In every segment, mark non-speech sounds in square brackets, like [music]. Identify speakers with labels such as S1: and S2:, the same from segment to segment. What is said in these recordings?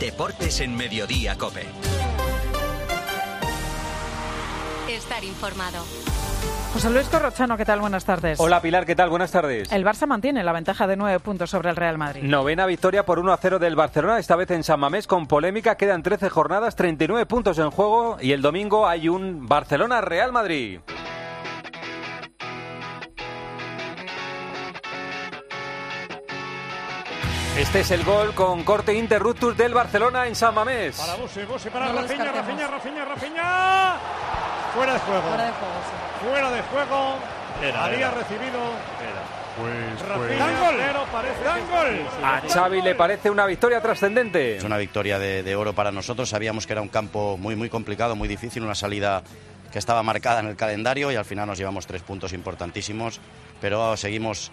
S1: Deportes en Mediodía Cope.
S2: Estar informado.
S3: José Luis Corrochano, ¿qué tal? Buenas tardes.
S4: Hola Pilar, ¿qué tal? Buenas tardes.
S3: El Barça mantiene la ventaja de nueve puntos sobre el Real Madrid.
S4: Novena victoria por 1 a 0 del Barcelona, esta vez en San Mamés con polémica. Quedan 13 jornadas, 39 puntos en juego y el domingo hay un Barcelona-Real Madrid. Este es el gol con corte interruptus del Barcelona en San Mamés.
S5: Para Buse, Buse para no Rafinha, Rafinha, Rafinha, Rafinha. Fuera de juego.
S6: Fuera de juego, sí.
S5: Fuera de juego.
S7: Era,
S5: Había
S7: era.
S5: recibido.
S7: Era. Pues,
S5: Rafinha,
S7: pues.
S5: parece Dan gol.
S4: A Xavi le parece una victoria trascendente.
S8: Es una victoria de, de oro para nosotros. Sabíamos que era un campo muy, muy complicado, muy difícil, una salida que estaba marcada en el calendario y al final nos llevamos tres puntos importantísimos. Pero seguimos,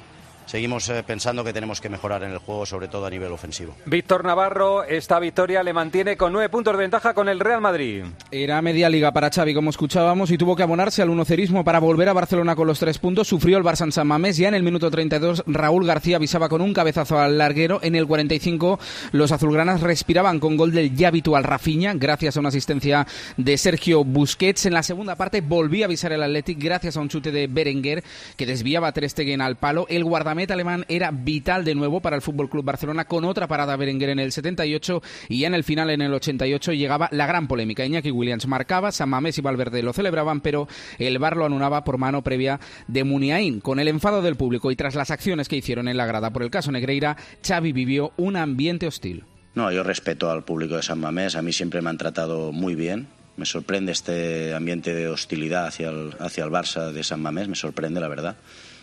S8: seguimos eh, pensando que tenemos que mejorar en el juego, sobre todo a nivel ofensivo.
S4: Víctor Navarro, esta victoria le mantiene con nueve puntos de ventaja con el Real Madrid.
S9: Era media liga para Xavi, como escuchábamos, y tuvo que abonarse al unocerismo para volver a Barcelona con los tres puntos. Sufrió el Barça en San Mamés. Ya en el minuto 32, Raúl García avisaba con un cabezazo al larguero. En el 45, los azulgranas respiraban con gol del ya habitual Rafinha, gracias a una asistencia de Sergio Busquets. En la segunda parte volvía a avisar el Athletic gracias a un chute de Berenguer que desviaba a Ter Stegen al palo. El guardameta alemán era vital de nuevo para el Fútbol Club Barcelona con otra parada Berenguer en el 78 y ya en el final en el 88 llegaba la gran polémica. Iñaki Williams marcaba, San Mamés y Valverde lo celebraban, pero el VAR lo anulaba por mano previa de Muniain. Con el enfado del público y tras las acciones que hicieron en la grada por el caso Negreira, Xavi vivió un ambiente hostil.
S8: No, yo respeto al público de San Mamés. A mí siempre me han tratado muy bien. Me sorprende este ambiente de hostilidad hacia el, hacia el Barça de San Mamés. Me sorprende, la verdad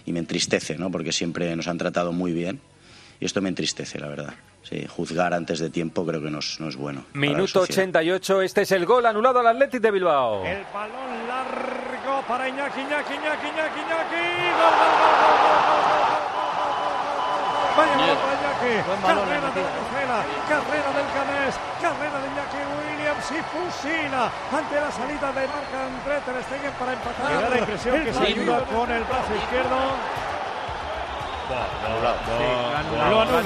S8: y me entristece, ¿no? Porque siempre nos han tratado muy bien y esto me entristece, la verdad. Sí, juzgar antes de tiempo creo que no es, no es bueno.
S4: Minuto 88, este es el gol anulado al Atlético de Bilbao.
S5: El balón largo para Iñaki, Iñaki, Iñaki, Iñaki, Iñaki. Iñaki. Carrera de Carrera del Canés, carrera de Iñaki y fusila ante la salida de Marc André Ter Stegen para empatar. Me da la impresión que se ayuda con el brazo izquierdo.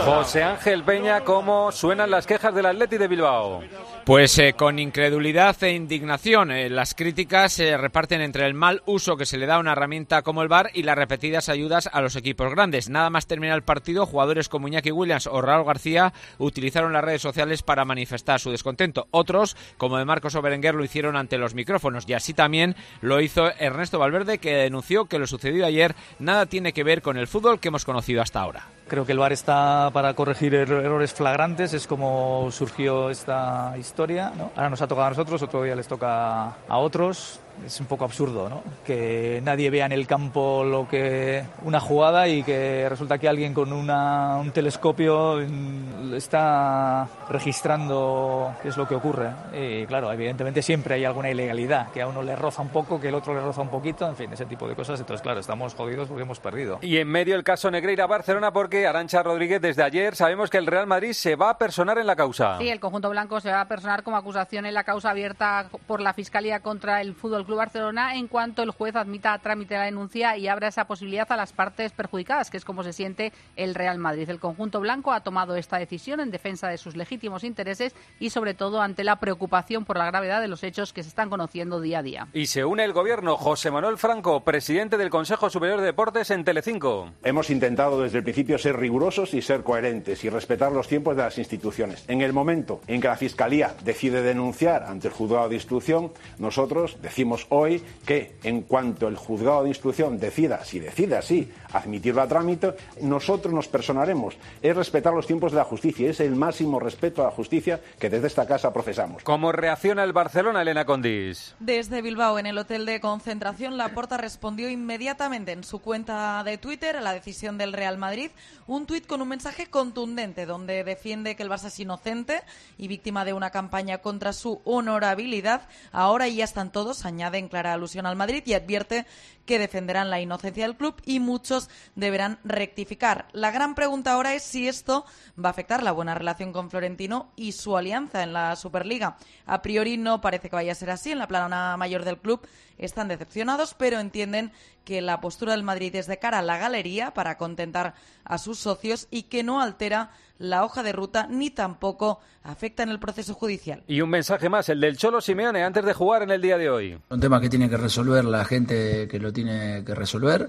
S4: José Ángel Peña, ¿cómo suenan las quejas del Athletic de Bilbao?
S10: Pues eh, con incredulidad e indignación. Eh, las críticas se reparten entre el mal uso que se le da a una herramienta como el VAR y las repetidas ayudas a los equipos grandes. Nada más terminar el partido, jugadores como Iñaki Williams o Raúl García utilizaron las redes sociales para manifestar su descontento. Otros, como de Marcos Oberenguer, lo hicieron ante los micrófonos y así también lo hizo Ernesto Valverde, que denunció que lo sucedido ayer nada tiene que ver con el fútbol que hemos conocido hasta ahora.
S11: Creo que el VAR está para corregir er- errores flagrantes, es como surgió esta historia. Ahora nos ha tocado a nosotros, otro día les toca a otros. Es un poco absurdo, ¿no? Que nadie vea en el campo lo que una jugada y que resulta que alguien con una- un telescopio mm, está registrando qué es lo que ocurre. Y claro, evidentemente siempre hay alguna ilegalidad, que a uno le roza un poco, que el otro le roza un poquito, en fin, ese tipo de cosas. Entonces, claro, estamos jodidos porque hemos perdido.
S4: Y en medio el caso Negreira-Barcelona porque Arancha Rodríguez desde ayer sabemos que el Real Madrid se va a personar en la causa.
S6: Sí, el conjunto blanco se va a personar como acusación en la causa abierta por la Fiscalía contra el Fútbol Club Barcelona en cuanto el juez admita a trámite la denuncia y abra esa posibilidad a las partes perjudicadas, que es como se siente el Real Madrid. El conjunto blanco ha tomado esta decisión en defensa de sus legítimos intereses y sobre todo ante la preocupación por la gravedad de los hechos que se están conociendo día a día.
S4: Y se une el gobierno José Manuel Franco, presidente del Consejo Superior de Deportes en Telecinco.
S12: Hemos intentado desde el principio ser rigurosos y ser coherentes y respetar los tiempos de las instituciones. En el momento en que la Fiscalía decide denunciar ante el juzgado de instrucción, nosotros decimos hoy que en cuanto el juzgado de instrucción decida, si decide así, admitirlo a trámite, nosotros nos personaremos. Es respetar los tiempos de la justicia, es el máximo respeto a la justicia que desde esta casa profesamos.
S4: ¿Cómo reacciona el Barcelona, Elena Condis?
S13: Desde Bilbao, en el hotel de concentración, Laporta respondió inmediatamente en su cuenta de Twitter a la decisión del Real Madrid, un tuit con un mensaje contundente donde defiende que el Barça es inocente y víctima de una campaña contra su honorabilidad. Ahora ya están todos, añade en clara alusión al Madrid y advierte que defenderán la inocencia del club y muchos deberán rectificar. La gran pregunta ahora es si esto va a afectar la buena relación con Florentino y su alianza en la Superliga. A priori no parece que vaya a ser así. En la plana mayor del club están decepcionados, pero entienden que la postura del Madrid es de cara a la galería para contentar a sus socios y que no altera la hoja de ruta ni tampoco afecta en el proceso judicial.
S4: Y un mensaje más, el del Cholo Simeone, antes de jugar en el día de hoy.
S14: Un tema que tiene que resolver la gente que lo tiene que resolver.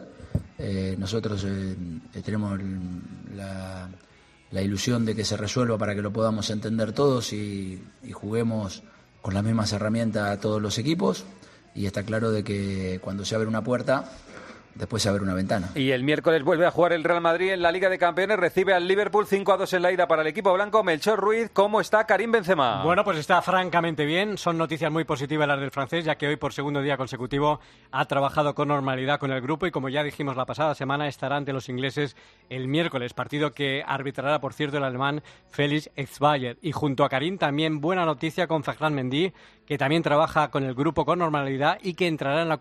S14: Eh, nosotros eh, tenemos la, la, ilusión de que se resuelva para que lo podamos entender todos y, y juguemos con las mismas herramientas a todos los equipos. Y está claro de que cuando se abre una puerta después se abre una ventana.
S4: Y el miércoles vuelve a jugar el Real Madrid en la Liga de Campeones, recibe al Liverpool 5 a 2 en la ida para el equipo blanco. Melchor Ruiz, ¿cómo está Karim Benzema?
S15: Bueno, pues está francamente bien. Son noticias muy positivas las del francés, ya que hoy por segundo día consecutivo ha trabajado con normalidad con el grupo y como ya dijimos la pasada semana estará ante los ingleses el miércoles, partido que arbitrará por cierto el alemán Félix Exbayer. Y junto a Karim también buena noticia con Zahran Mendy, que también trabaja con el grupo con normalidad y que entrará en la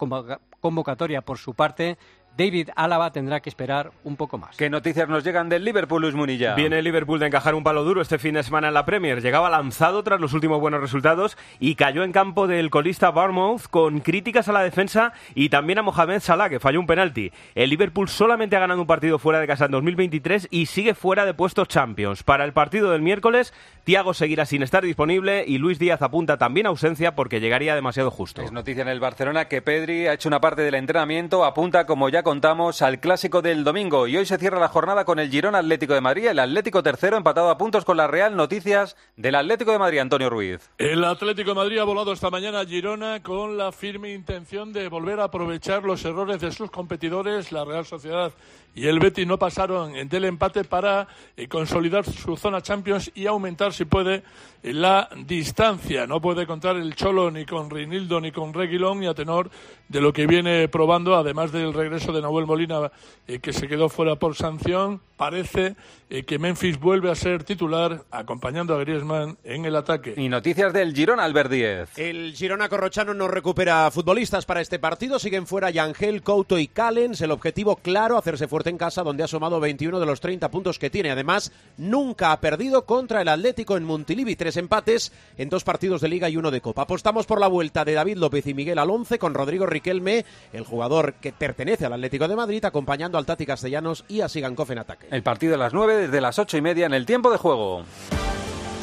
S15: convocatoria por su parte David Álava tendrá que esperar un poco más.
S4: ¿Qué noticias nos llegan del Liverpool, Luis Munilla?
S16: Viene el Liverpool de encajar un palo duro este fin de semana en la Premier. Llegaba lanzado tras los últimos buenos resultados y cayó en campo del colista Bournemouth con críticas a la defensa y también a Mohamed Salah, que falló un penalti. El Liverpool solamente ha ganado un partido fuera de casa en 2023 y sigue fuera de puestos Champions. Para el partido del miércoles, Thiago seguirá sin estar disponible y Luis Díaz apunta también ausencia porque llegaría demasiado justo.
S4: Es noticia en el Barcelona que Pedri ha hecho una parte del entrenamiento, apunta como ya contamos al clásico del domingo y hoy se cierra la jornada con el Girón Atlético de Madrid, el Atlético tercero empatado a puntos con la Real Noticias del Atlético de Madrid, Antonio Ruiz.
S17: El Atlético de Madrid ha volado esta mañana a Girona con la firme intención de volver a aprovechar los errores de sus competidores, la Real Sociedad y el Betis no pasaron del empate para eh, consolidar su zona Champions y aumentar, si puede, la distancia. No puede contar el Cholo ni con Reinildo ni con Reguilón, ni a tenor de lo que viene probando, además del regreso de Nahuel Molina, eh, que se quedó fuera por sanción. Parece eh, que Memphis vuelve a ser titular, acompañando a Griezmann en el ataque.
S4: Y noticias del Girona, Albert Díez.
S18: El Girona Corrochano no recupera futbolistas para este partido. Siguen fuera Yangel, Couto y Callens. El objetivo claro, hacerse fuerte en casa, donde ha sumado 21 de los 30 puntos que tiene. Además, nunca ha perdido contra el Atlético en Montilivi. Tres empates en dos partidos de Liga y uno de Copa. Apostamos por la vuelta de David López y Miguel Alonce con Rodrigo Riquelme, el jugador que pertenece al Atlético de Madrid, acompañando al Tati Castellanos y a Sigankov en ataque.
S4: El partido de las 9 desde las ocho y media en el tiempo de juego.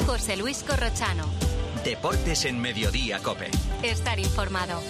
S2: José Luis Corrochano.
S10: Deportes en Mediodía, Cope.
S2: Estar informado.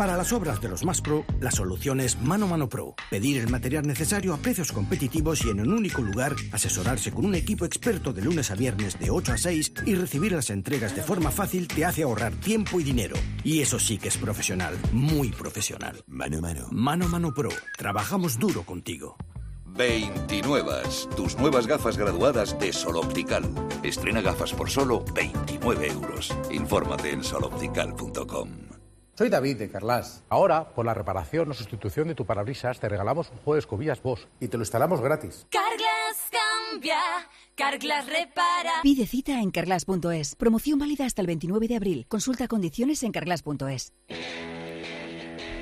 S12: Para las obras de los más pro, la solución es Mano Mano Pro. Pedir el material necesario a precios competitivos y en un único lugar, asesorarse con un equipo experto de lunes a viernes de 8 a 6 y recibir las entregas de forma fácil te hace ahorrar tiempo y dinero. Y eso sí que es profesional, muy profesional. Mano Mano. Mano Mano Pro. Trabajamos duro contigo.
S19: 29. Tus nuevas gafas graduadas de Sol Optical. Estrena gafas por solo 29 euros. Infórmate en soloptical.com.
S20: Soy David de Carlas. Ahora, por la reparación o sustitución de tu parabrisas, te regalamos un juego de escobillas Bosch y te lo instalamos gratis.
S21: Carglass cambia, Carglass repara.
S22: Pide cita en carglass.es. Promoción válida hasta el 29 de abril. Consulta condiciones en carglass.es.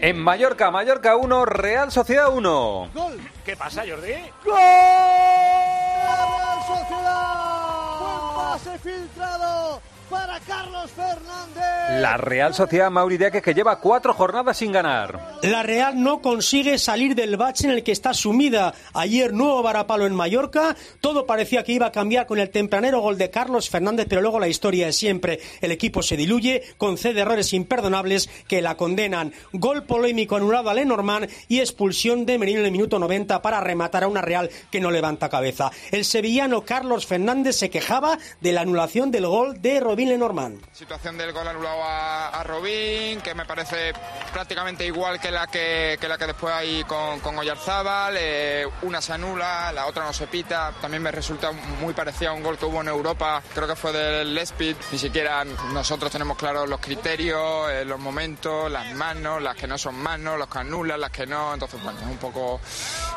S4: En Mallorca, Mallorca 1, Real Sociedad 1.
S23: ¡Gol!
S24: ¿Qué pasa, Jordi?
S23: ¡Gol! ¡Real Sociedad! ¡Buen pase filtrado! para Carlos Fernández.
S4: La Real Sociedad Mauridiaque que lleva cuatro jornadas sin ganar.
S25: La Real no consigue salir del bache en el que está sumida. Ayer nuevo varapalo en Mallorca. Todo parecía que iba a cambiar con el tempranero gol de Carlos Fernández, pero luego la historia es siempre. El equipo se diluye, concede errores imperdonables que la condenan. Gol polémico anulado a Lenormand y expulsión de Merino en el minuto 90 para rematar a una Real que no levanta cabeza. El sevillano Carlos Fernández se quejaba de la anulación del gol de Robin Lenormand.
S26: Situación del gol anulado a, a Robin, que me parece prácticamente igual que la que, que la que después hay con, con Oyarzábal. Eh, una se anula, la otra no se pita. También me resulta muy parecido a un gol que hubo en Europa, creo que fue del Lespit. Ni siquiera nosotros tenemos claros los criterios, eh, los momentos, las manos, las que no son manos, los que anulan, las que no. Entonces, bueno, es un poco,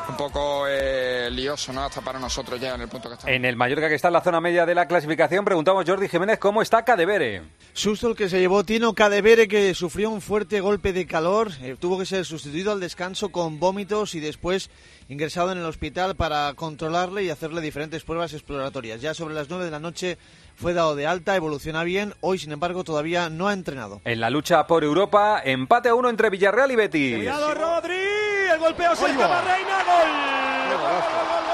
S26: un poco eh, lioso, ¿no? Hasta para nosotros ya en el punto que estamos.
S4: En el Mallorca que está en la zona media de la clasificación, preguntamos Jordi Jiménez cómo está Cadevere.
S27: Susto el que se llevó Tino Cadevere, que sufrió un fuerte golpe de calor. Eh, tuvo que ser sustituido al descanso con vómitos y después ingresado en el hospital para controlarle y hacerle diferentes pruebas exploratorias. Ya sobre las 9 de la noche fue dado de alta, evoluciona bien. Hoy, sin embargo, todavía no ha entrenado.
S4: En la lucha por Europa, empate a uno entre Villarreal y Betis.
S23: Cuidado, Rodri. El
S28: golpeo, se acaba Reina, gol.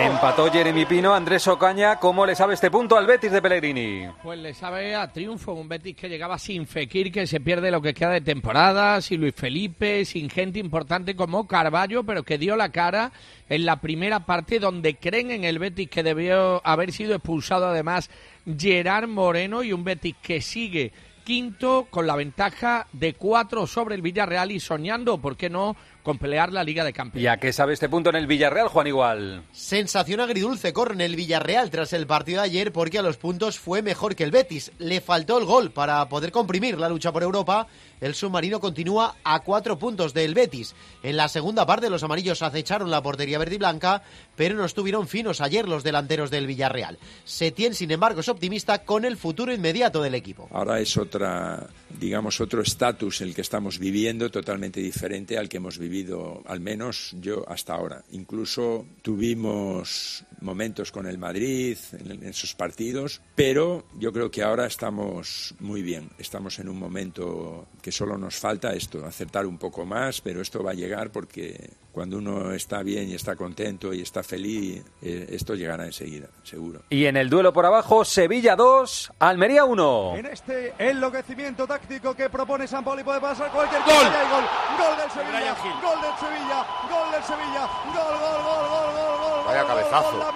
S4: Empató Jeremy Pino, Andrés Ocaña. ¿Cómo le sabe este punto al Betis de Pellegrini?
S29: Pues le sabe a triunfo, un Betis que llegaba sin Fekir, que se pierde lo que queda de temporada, sin Luis Felipe, sin gente importante como Carballo, pero que dio la cara en la primera parte donde creen en el Betis que debió haber sido expulsado además Gerard Moreno y un Betis que sigue quinto con la ventaja de cuatro sobre el Villarreal y soñando, ¿por qué no?, con pelear la Liga de Campeones.
S4: ¿Y a qué sabe este punto en el Villarreal, Juan Igual?
S30: Sensación agridulce corre en el Villarreal tras el partido de ayer porque a los puntos fue mejor que el Betis. Le faltó el gol para poder comprimir la lucha por Europa. El submarino continúa a cuatro puntos del Betis. En la segunda parte los amarillos acecharon la portería verde y blanca, pero no estuvieron finos ayer los delanteros del Villarreal. Setién, sin embargo, es optimista con el futuro inmediato del equipo.
S31: Ahora es otra, digamos, otro estatus el que estamos viviendo, totalmente diferente al que hemos vivido, al menos yo hasta ahora. Incluso tuvimos momentos con el Madrid en, en esos partidos, pero yo creo que ahora estamos muy bien. Estamos en un momento que solo nos falta esto, acertar un poco más, pero esto va a llegar porque cuando uno está bien y está contento y está feliz, eh, esto llegará enseguida, seguro.
S4: Y en el duelo por abajo, Sevilla 2, Almería 1.
S28: En este enloquecimiento táctico que propone San Pauli puede pasar cualquier
S4: Gol.
S28: cosa. y hay gol. Gol del Sevilla. Gol del Sevilla. Gol del Sevilla. Gol, gol, gol, gol, gol, gol.
S32: Vaya cabezazo.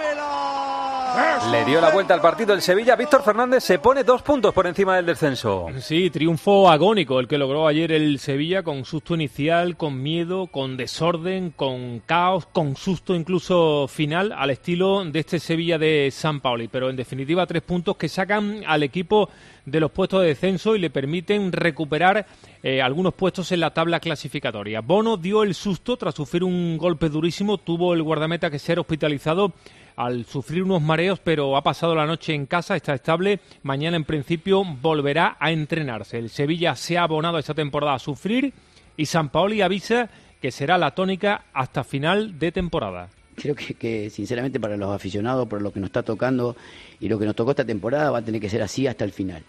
S4: Le dio la vuelta al partido el Sevilla. Víctor Fernández se pone dos puntos por encima del descenso.
S33: Sí, triunfo agónico el que logró ayer el Sevilla con susto inicial, con miedo, con desorden, con caos, con susto incluso final al estilo de este Sevilla de San Pauli. Pero en definitiva tres puntos que sacan al equipo de los puestos de descenso y le permiten recuperar eh, algunos puestos en la tabla clasificatoria. Bono dio el susto tras sufrir un golpe durísimo, tuvo el guardameta que ser hospitalizado al sufrir unos mareos, pero ha pasado la noche en casa, está estable. Mañana, en principio, volverá a entrenarse. El Sevilla se ha abonado esta temporada a sufrir y San Paoli avisa que será la tónica hasta final de temporada.
S8: Creo que, que, sinceramente para los aficionados, por lo que nos está tocando y lo que nos tocó esta temporada, va a tener que ser así hasta el final.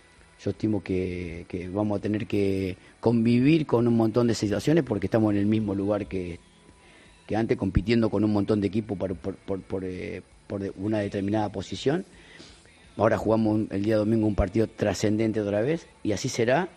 S8: Yo estimo que, que vamos a tener que convivir con un montón de situaciones porque estamos en el mismo lugar que, que antes, compitiendo con un montón de equipos por, por, por, por, eh, una determinada posición. Ahora jugamos el día domingo un partido trascendente otra vez y así será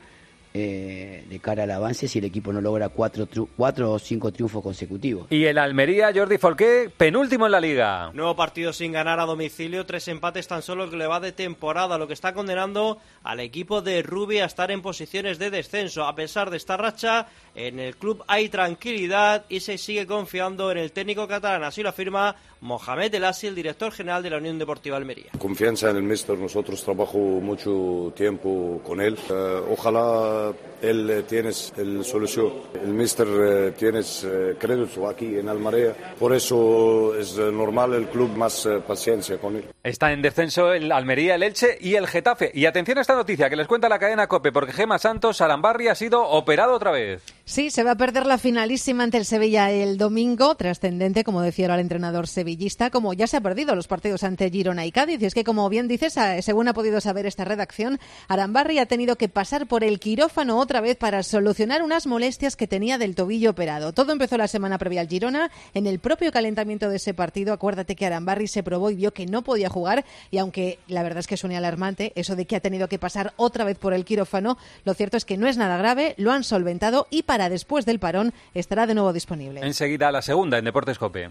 S8: eh, de cara al avance si el equipo no logra cuatro, cuatro o cinco triunfos consecutivos.
S4: Y el Almería, Jordi Folqué, penúltimo en la liga.
S11: Nuevo partido sin ganar a domicilio, tres empates tan solo que le va de temporada, lo que está condenando al equipo de Rubi a estar en posiciones de descenso. A pesar de esta racha, en el club hay tranquilidad y se sigue confiando en el técnico catalán. Así lo afirma Mohamed El Asi, el director general de la Unión Deportiva Almería.
S12: Confianza en el mister, nosotros trabajamos mucho tiempo con él. Eh, ojalá él eh, tiene el solución. El mister eh, tiene eh, crédito aquí en Almería, por eso es eh, normal el club más eh, paciencia con él.
S4: Está en descenso el Almería, el Elche y el Getafe. Y atención a esta noticia que les cuenta la cadena COPE, porque Gema Santos Arambarri ha sido operado otra vez.
S34: Sí, se va a perder la finalísima ante el Sevilla el domingo, trascendente, como decía ahora el entrenador sevillista, como ya se ha perdido los partidos ante Girona y Cádiz. Y es que, como bien dices, a- según ha podido saber esta redacción, Arambarri ha tenido que pasar por el quirófano otra vez para solucionar unas molestias que tenía del tobillo operado. Todo empezó la semana previa al Girona. En el propio calentamiento de ese partido, acuérdate que Arambarri se probó y vio que no podía jugar. Y aunque la verdad es que suena alarmante, eso de que ha tenido que pasar otra vez por el quirófano, lo cierto es que no es nada grave, lo han solventado y para después del parón estará de nuevo disponible.
S4: Enseguida la segunda en Deportes COPE.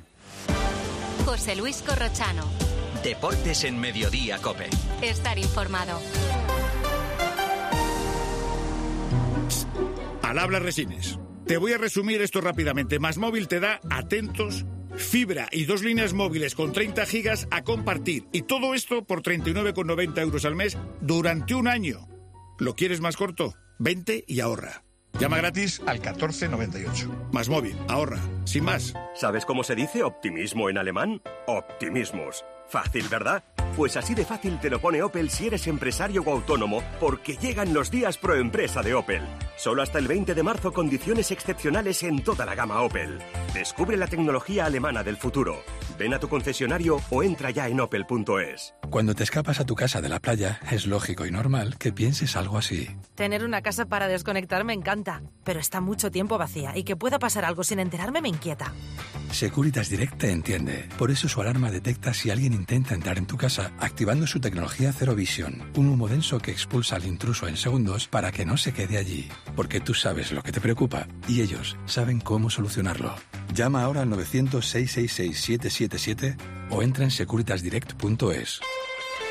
S2: José Luis Corrochano.
S10: Deportes en Mediodía Cope.
S2: Estar informado.
S26: Al habla Resines. Te voy a resumir esto rápidamente. Más móvil te da atentos, fibra y dos líneas móviles con 30 gigas a compartir. Y todo esto por 39,90 euros al mes durante un año. ¿Lo quieres más corto? Vente y ahorra. Llama gratis al 1498. Más móvil, ahorra. Sin más.
S35: ¿Sabes cómo se dice optimismo en alemán? Optimismus. Fácil, ¿verdad? Pues así de fácil te lo pone Opel si eres empresario o autónomo, porque llegan los días pro empresa de Opel. Solo hasta el 20 de marzo condiciones excepcionales en toda la gama Opel. Descubre la tecnología alemana del futuro. Ven a tu concesionario o entra ya en opel.es.
S36: Cuando te escapas a tu casa de la playa, es lógico y normal que pienses algo así.
S37: Tener una casa para desconectar me encanta, pero está mucho tiempo vacía y que pueda pasar algo sin enterarme me inquieta.
S36: Securitas Direct te entiende. Por eso su alarma detecta si alguien intenta entrar en tu casa activando su tecnología Zero Vision, un humo denso que expulsa al intruso en segundos para que no se quede allí. Porque tú sabes lo que te preocupa y ellos saben cómo solucionarlo. Llama ahora al 900-666-777 o entra en securitasdirect.es.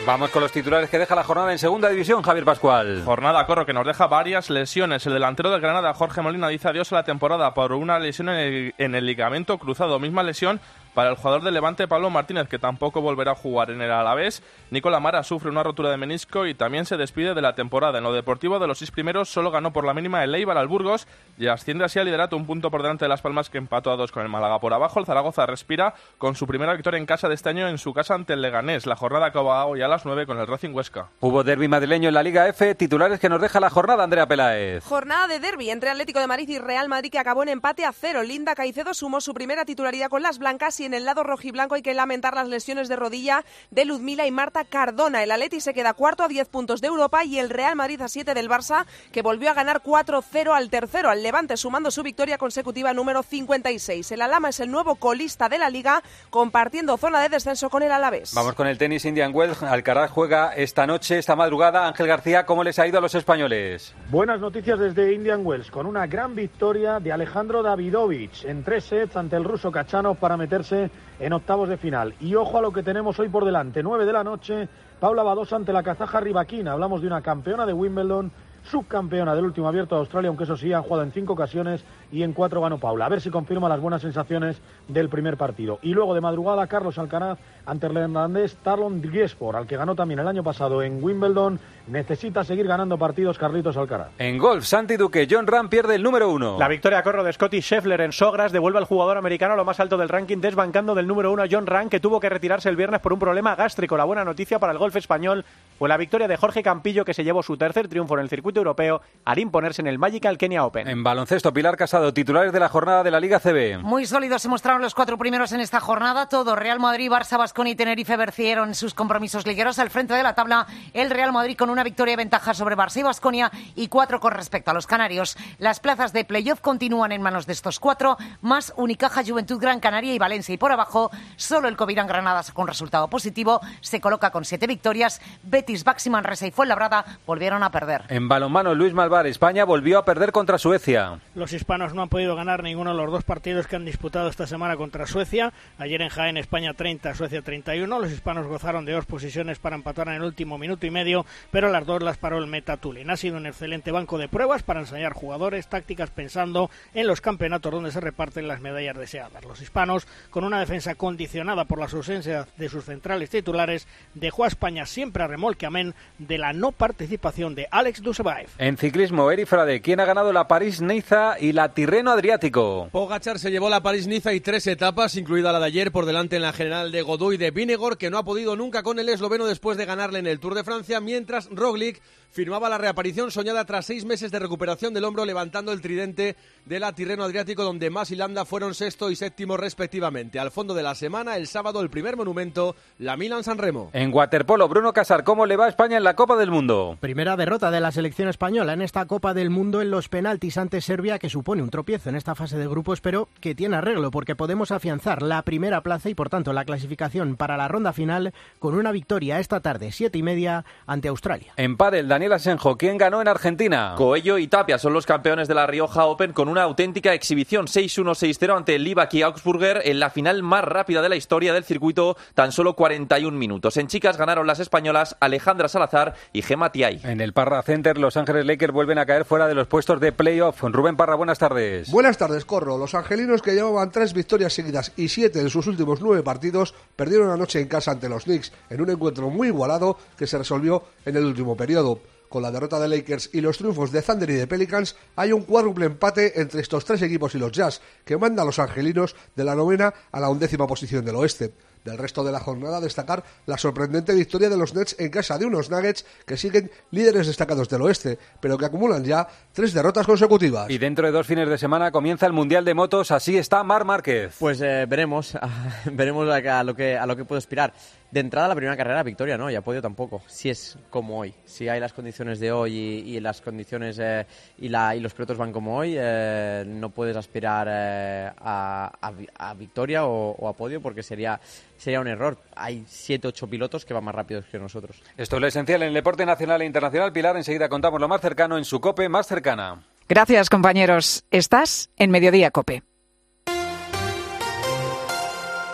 S4: Vamos con los titulares que deja la jornada en segunda división, Javier Pascual.
S38: Jornada, corro, que nos deja varias lesiones. El delantero del Granada, Jorge Molina, dice adiós a la temporada por una lesión en el, en el ligamento cruzado. Misma lesión para el jugador del Levante, Pablo Martínez, que tampoco volverá a jugar en el Alavés. Nicola Mara sufre una rotura de menisco y también se despide de la temporada. En lo deportivo, de los seis primeros, solo ganó por la mínima el Eibar al Burgos y asciende así al liderato un punto por delante de Las Palmas, que empató a dos con el Málaga. Por abajo, el Zaragoza respira con su primera victoria en casa de este año en su casa ante el Leganés. La jornada acaba hoy a las 9 con el Racing Huesca.
S4: Hubo derby madrileño en la Liga F, titulares que nos deja la jornada, Andrea Peláez.
S39: Jornada de derby entre Atlético de Madrid y Real Madrid que acabó en empate a cero. Linda Caicedo sumó su primera titularidad con las blancas y en el lado rojiblanco hay que lamentar las lesiones de rodilla de Luzmila y Marta Cardona. El Atleti se queda cuarto a 10 puntos de Europa y el Real Madrid a 7 del Barça que volvió a ganar 4-0 al tercero, al Levante, sumando su victoria consecutiva número 56. El Alama es el nuevo colista de la liga compartiendo zona de descenso con el Alavés.
S4: Vamos con el tenis Indian Wells. Alcaraz juega esta noche, esta madrugada. Ángel García, ¿cómo les ha ido a los españoles?
S40: Buenas noticias desde Indian Wells, con una gran victoria de Alejandro Davidovich en tres sets ante el ruso Kachanov para meterse en octavos de final. Y ojo a lo que tenemos hoy por delante, 9 de la noche, Paula Badosa ante la kazaja Rivaquina. Hablamos de una campeona de Wimbledon, subcampeona del último abierto de Australia, aunque eso sí, han jugado en cinco ocasiones y en cuatro ganó Paula. A ver si confirma las buenas sensaciones del primer partido. Y luego de madrugada, Carlos Alcaraz ante el neerlandés Tarlon Giespor, al que ganó también el año pasado en Wimbledon. Necesita seguir ganando partidos Carlitos Alcaraz.
S4: En golf, Santi Duque, John Ram pierde el número uno.
S27: La victoria a corro de Scotty Scheffler en Sogras devuelve al jugador americano a lo más alto del ranking, desbancando del número uno a John Ram, que tuvo que retirarse el viernes por un problema gástrico. La buena noticia para el golf español fue la victoria de Jorge Campillo, que se llevó su tercer triunfo en el circuito europeo al imponerse en el Magical Kenya Open.
S4: En baloncesto, Pilar Casado, titulares de la jornada de la Liga CB.
S41: Muy sólidos se mostraron los cuatro primeros en esta jornada. Todo Real Madrid, Barça, Basconi y Tenerife vencieron sus compromisos ligueros al frente de la tabla. El Real Madrid con una victoria de ventaja sobre Barça y Basconia y cuatro con respecto a los canarios. Las plazas de playoff continúan en manos de estos cuatro, más Unicaja, Juventud, Gran Canaria y Valencia. Y por abajo, solo el Covirán Granadas con resultado positivo se coloca con siete victorias. Betis, Baxi Manresa y Fuenlabrada volvieron a perder.
S4: En balonmano, Luis Malvar, España volvió a perder contra Suecia.
S25: Los hispanos no han podido ganar ninguno de los dos partidos que han disputado esta semana contra Suecia. Ayer en Jaén, España 30, Suecia 31. Los hispanos gozaron de dos posiciones para empatar en el último minuto y medio, pero las dos las paró el Meta Tulin. Ha sido un excelente banco de pruebas para enseñar jugadores, tácticas pensando en los campeonatos donde se reparten las medallas deseadas. Los hispanos, con una defensa condicionada por las ausencias de sus centrales titulares, dejó a España siempre a remolque amén de la no participación de Alex Dusebaev.
S4: En ciclismo, Eri Frade, ¿quién ha ganado la París-Niza y la Tirreno Adriático?
S42: Pogachar se llevó la París-Niza y tres etapas, incluida la de ayer por delante en la general de Godoy de Vinegor, que no ha podido nunca con el esloveno después de ganarle en el Tour de Francia, mientras Roglic firmaba la reaparición soñada tras seis meses de recuperación del hombro levantando el tridente de la Tirreno Adriático donde Mas y Landa fueron sexto y séptimo respectivamente. Al fondo de la semana, el sábado, el primer monumento, la Milan San Remo.
S4: En waterpolo, Bruno Casar, ¿cómo le va a España en la Copa del Mundo?
S18: Primera derrota de la selección española en esta Copa del Mundo en los penaltis ante Serbia que supone un tropiezo en esta fase de grupos pero que tiene arreglo porque podemos afianzar la primera plaza y por tanto la clasificación para la ronda final con una victoria esta tarde, siete y media, ante Australia.
S4: En pádel, Daniel Asenjo, ¿quién ganó en Argentina?
S43: Coello y Tapia son los campeones de la Rioja Open con una auténtica exhibición 6-1-6-0 ante el Libak y Augsburger en la final más rápida de la historia del circuito, tan solo 41 minutos. En chicas ganaron las españolas Alejandra Salazar y Gemma Tiay.
S4: En el Parra Center, Los Ángeles Lakers vuelven a caer fuera de los puestos de playoff. Rubén Parra, buenas tardes.
S44: Buenas tardes, Corro. Los angelinos que llevaban tres victorias seguidas y siete en sus últimos nueve partidos perdieron anoche en casa ante los Knicks en un encuentro muy igualado que se resolvió en el último periodo. Con la derrota de Lakers y los triunfos de Thunder y de Pelicans, hay un cuádruple empate entre estos tres equipos y los Jazz, que manda a los angelinos de la novena a la undécima posición del oeste.
S45: Del resto de la jornada, destacar la sorprendente victoria de los Nets en casa de unos Nuggets que siguen líderes destacados del oeste, pero que acumulan ya tres derrotas consecutivas.
S4: Y dentro de dos fines de semana comienza el Mundial de Motos, así está Mar Márquez.
S18: Pues eh, veremos, [laughs] veremos a, lo que, a lo que puedo aspirar. De entrada, la primera carrera, victoria, ¿no? Y apoyo tampoco. Si es como hoy, si hay las condiciones de hoy y, las condiciones eh, y, la, y los pilotos van como hoy, eh, no puedes aspirar eh, a, a, victoria o, o, a podio porque sería, sería un error. Hay siete, ocho pilotos que van más rápidos que nosotros.
S4: Esto es lo esencial en el deporte nacional e internacional. Pilar, enseguida contamos lo más cercano en su COPE más cercana.
S46: Gracias, compañeros. Estás en Mediodía COPE.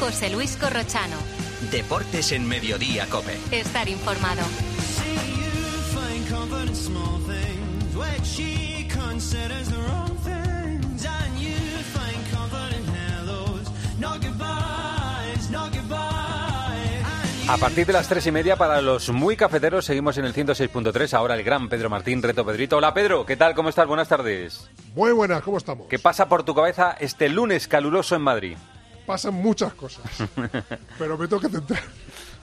S47: José Luis Corrochano.
S10: Deportes en Mediodía, Cope.
S47: Estar informado.
S4: A partir de las tres y media, para los muy cafeteros, seguimos en el 106.3. Ahora el gran Pedro Martín, Reto Pedrito. Hola Pedro, ¿qué tal? ¿Cómo estás? Buenas tardes.
S48: Muy buenas, ¿cómo estamos?
S4: ¿Qué pasa por tu cabeza este lunes caluroso en Madrid?
S48: Pasan muchas cosas. [laughs] pero me tengo que centrar.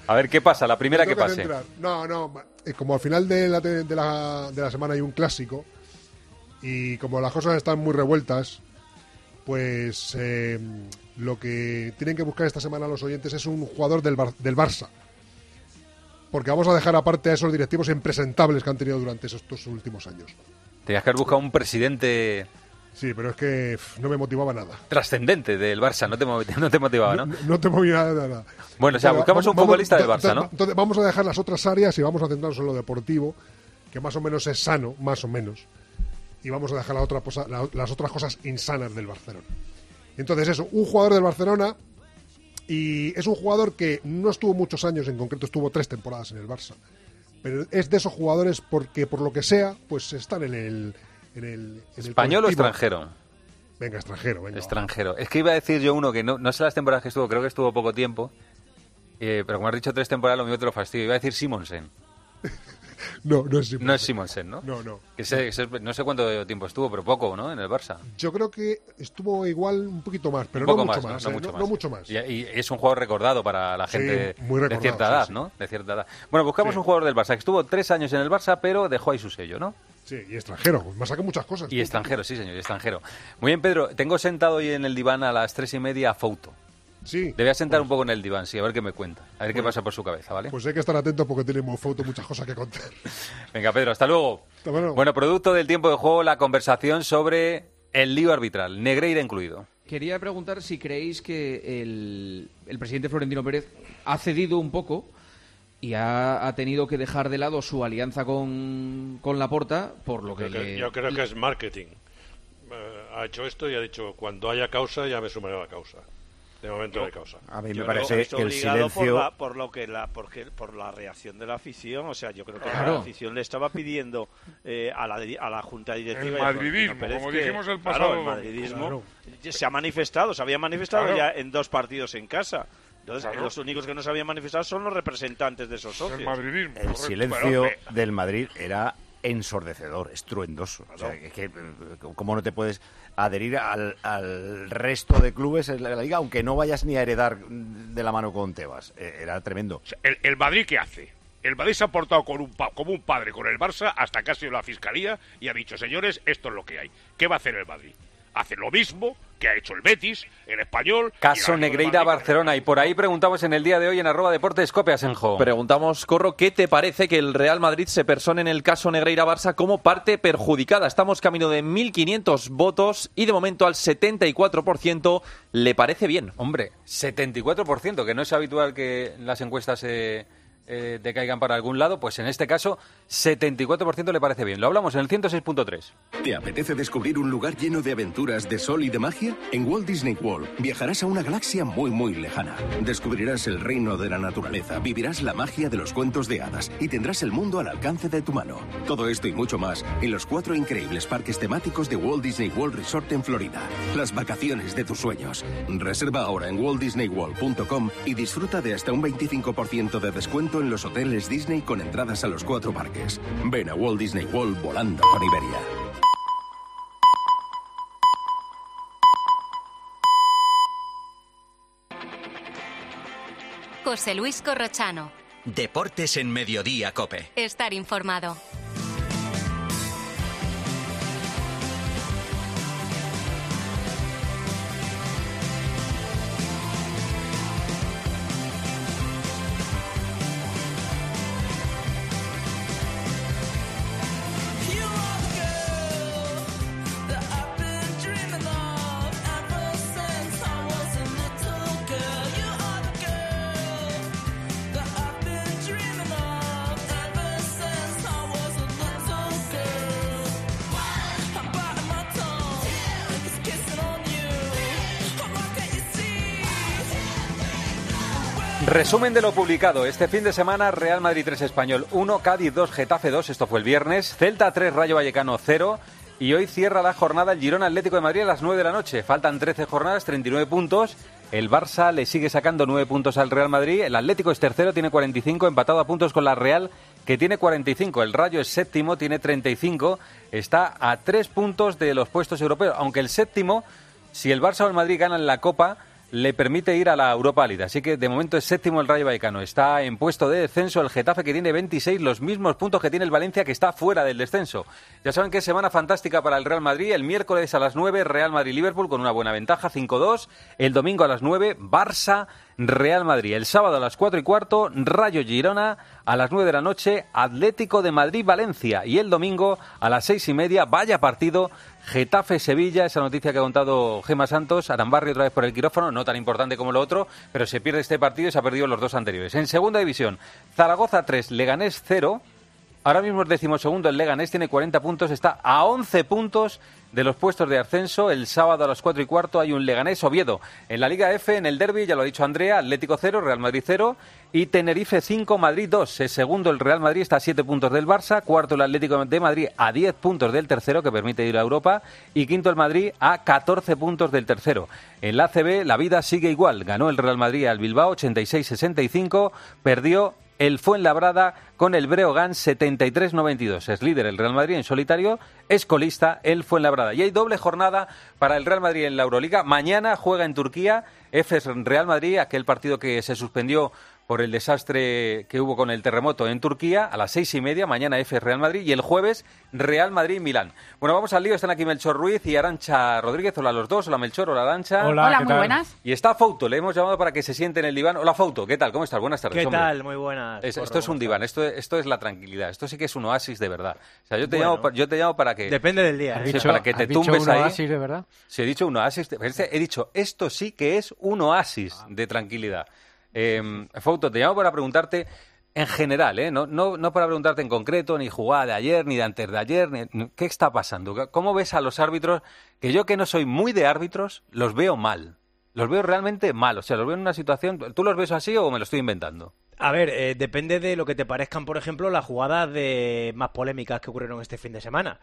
S4: A ver, ¿qué pasa? La primera que, pase.
S48: No, no, eh, como al final de la, de, la, de la semana hay un clásico y como las cosas están muy revueltas, pues eh, lo que tienen que buscar esta semana los oyentes es un jugador del, del Barça. Porque vamos a dejar aparte a esos directivos impresentables que han tenido durante estos últimos años.
S4: Tenías que haber buscado un presidente
S48: Sí, pero es que no me motivaba nada.
S4: Trascendente del Barça, no te, [laughs] no te motivaba, ¿no?
S48: No, te movía nada.
S4: Bueno, o sea, buscamos un futbolista del Barça, ¿no?
S48: Entonces, vamos a dejar las otras áreas y vamos a centrarnos en lo deportivo, que más o menos es sano, más o menos. Y vamos a dejar la otra, las otras cosas insanas del Barcelona. Entonces, eso, un jugador del Barcelona y es un jugador que no estuvo muchos años, en concreto estuvo tres temporadas en el Barça. Pero es de esos jugadores porque, por lo que sea, pues están en el,
S4: ¿Español o extranjero?
S48: Venga, extranjero, venga.
S4: Extranjero. Es que iba a decir yo uno que no, no sé las temporadas que estuvo, creo que estuvo poco tiempo. Eh, pero como has dicho tres temporadas, lo mío te lo fastidio. Iba a decir Simonsen. [laughs]
S48: no, no es Simonsen.
S4: No es Simonsen, ¿no?
S48: No, no.
S4: no sé cuánto tiempo estuvo, pero poco, ¿no? En el Barça.
S48: Yo creo que estuvo igual un poquito más, pero no, mucho más, no, mucho más,
S4: Y, es un jugador recordado para la gente de cierta edad, ¿no? De cierta edad. Bueno, buscamos un jugador del Barça que estuvo tres años en el Barça, pero dejó ahí su sello, ¿no?
S48: Sí, y extranjero, más que muchas cosas.
S4: Y extranjero, sí, señor, y extranjero. Muy bien, Pedro, tengo sentado hoy en el diván a las tres y media a Fouto.
S48: Sí.
S4: Debe sentar un poco en el diván, sí, a ver qué me cuenta. A ver qué pasa por su cabeza, ¿vale?
S48: Pues hay que estar atento porque tiene Fouto muchas cosas que contar. [laughs]
S4: Venga, Pedro, hasta luego. Bueno, producto del tiempo de juego, la conversación sobre el lío arbitral, Negreira incluido.
S9: Quería preguntar si creéis que el, el presidente Florentino Pérez ha cedido un poco y ha, tenido que dejar de lado su alianza con, con Laporta por lo que,
S12: Yo creo que es marketing. Eh, ha hecho esto y ha dicho, cuando haya causa ya me sumaré a la causa. De momento de causa.
S49: A mí me parece que el silencio... Por, lo que la, porque, por la reacción de la afición, o sea, yo creo que la afición le estaba pidiendo eh, a, la, a la Junta Directiva...
S12: El madridismo, como dijimos el pasado...
S49: el madridismo se ha manifestado, se había manifestado ya en dos partidos en casa. Entonces, los únicos que no se habían manifestado son los representantes de esos socios.
S12: El,
S49: silencio del Madrid era ensordecedor, estruendoso. O sea, que, ¿Cómo no te puedes adherir al, resto de clubes en la liga, aunque no vayas ni a heredar de la mano con Tebas? E, era tremendo.
S12: el, Madrid, ¿qué hace? El Madrid se ha portado con un como un padre con el Barça hasta casi la fiscalía y ha dicho, señores, esto es lo que hay. ¿Qué va a hacer el Madrid? Hace lo mismo
S50: que ha hecho el Betis, el Español...
S4: Caso Negreira-Barcelona. Y por ahí preguntamos en el día de hoy en arroba deportes Asenjo.
S43: Preguntamos, Corro, ¿qué te parece que el Real Madrid se persone en el caso Negreira-Barça como parte perjudicada? Estamos camino de 1.500 votos y de momento al 74% le parece bien.
S4: Hombre, 74%, que no es habitual que las encuestas se eh, decaigan para algún lado, pues en este caso 74% le parece bien. Lo hablamos en el 106.3.
S12: ¿Te apetece descubrir un lugar lleno de aventuras, de sol y de magia? En Walt Disney World viajarás a una galaxia muy muy lejana. Descubrirás el reino de la naturaleza, vivirás la magia de los cuentos de hadas y tendrás el mundo al alcance de tu mano. Todo esto y mucho más en los cuatro increíbles parques temáticos de Walt Disney World Resort en Florida. Las vacaciones de tus sueños. Reserva ahora en waltdisneyworld.com y disfruta de hasta un 25% de descuento en los hoteles Disney con entradas a los cuatro parques. Ven a Walt Disney World volando con Iberia.
S51: José Luis Corrochano.
S10: Deportes en Mediodía, Cope.
S51: Estar informado.
S4: Resumen de lo publicado. Este fin de semana, Real Madrid 3 Español 1, Cádiz 2, Getafe 2, esto fue el viernes, Celta 3, Rayo Vallecano 0. Y hoy cierra la jornada el Girona Atlético de Madrid a las 9 de la noche. Faltan 13 jornadas, 39 puntos. El Barça le sigue sacando 9 puntos al Real Madrid. El Atlético es tercero, tiene 45, empatado a puntos con la Real, que tiene 45. El Rayo es séptimo, tiene 35. Está a 3 puntos de los puestos europeos. Aunque el séptimo, si el Barça o el Madrid ganan la Copa, le permite ir a la Europa League. Así que de momento es séptimo el Rayo Vallecano. Está en puesto de descenso el Getafe que tiene 26, los mismos puntos que tiene el Valencia que está fuera del descenso. Ya saben que es semana fantástica para el Real Madrid. El miércoles a las 9 Real Madrid-Liverpool con una buena ventaja 5-2. El domingo a las 9 Barça. Real Madrid. El sábado a las 4 y cuarto, Rayo Girona. A las 9 de la noche, Atlético de Madrid-Valencia. Y el domingo a las 6 y media, vaya partido, Getafe-Sevilla. Esa noticia que ha contado Gema Santos. Arambarri otra vez por el quirófano, no tan importante como lo otro, pero se pierde este partido y se ha perdido los dos anteriores. En segunda división, Zaragoza 3, Leganés 0. Ahora mismo es decimosegundo el Leganés, tiene 40 puntos, está a 11 puntos de los puestos de ascenso. El sábado a las 4 y cuarto hay un Leganés Oviedo. En la Liga F, en el Derby, ya lo ha dicho Andrea, Atlético 0, Real Madrid 0 y Tenerife 5, Madrid 2. Es segundo el Real Madrid está a 7 puntos del Barça, cuarto el Atlético de Madrid a 10 puntos del tercero, que permite ir a Europa, y quinto el Madrid a 14 puntos del tercero. En la ACB la vida sigue igual. Ganó el Real Madrid al Bilbao 86-65, perdió el Fuenlabrada con el Breogán 73-92. Es líder el Real Madrid en solitario, es colista el Fuenlabrada. Y hay doble jornada para el Real Madrid en la Euroliga. Mañana juega en Turquía EFES Real Madrid, aquel partido que se suspendió por el desastre que hubo con el terremoto en Turquía a las seis y media, mañana F Real Madrid y el jueves Real Madrid-Milán. Bueno, vamos al lío, están aquí Melchor Ruiz y Arancha Rodríguez, hola a los dos, hola Melchor, hola Arancha.
S20: Hola, muy buenas.
S4: Y está Fouto, le hemos llamado para que se siente en el diván. Hola Fouto, ¿qué tal? ¿Cómo estás? Buenas tardes.
S20: ¿Qué
S4: hombre.
S20: tal? Muy buenas.
S4: Es- esto es un diván, esto, esto es la tranquilidad, esto sí que es un oasis de verdad. O sea, yo te, llamo, yo te llamo para que...
S20: Depende del día. ¿Has dicho-
S4: para que te
S20: has dicho
S4: tumbes
S20: un
S4: ahí.
S20: oasis de verdad?
S4: Sí, he dicho un oasis. de- He dicho, esto sí que es un oasis de tranquilidad. Eh, Fouto, te llamo para preguntarte en general, ¿eh? no, no, no para preguntarte en concreto, ni jugada de ayer, ni de antes de ayer, ni- ¿qué está pasando? ¿Cómo ves a los árbitros? Que yo que no soy muy de árbitros, los veo mal. Los veo realmente mal. O sea, los veo en una situación... ¿Tú los ves así o me lo estoy inventando?
S20: A ver, eh, depende de lo que te parezcan, por ejemplo, las jugadas de más polémicas que ocurrieron este fin de semana.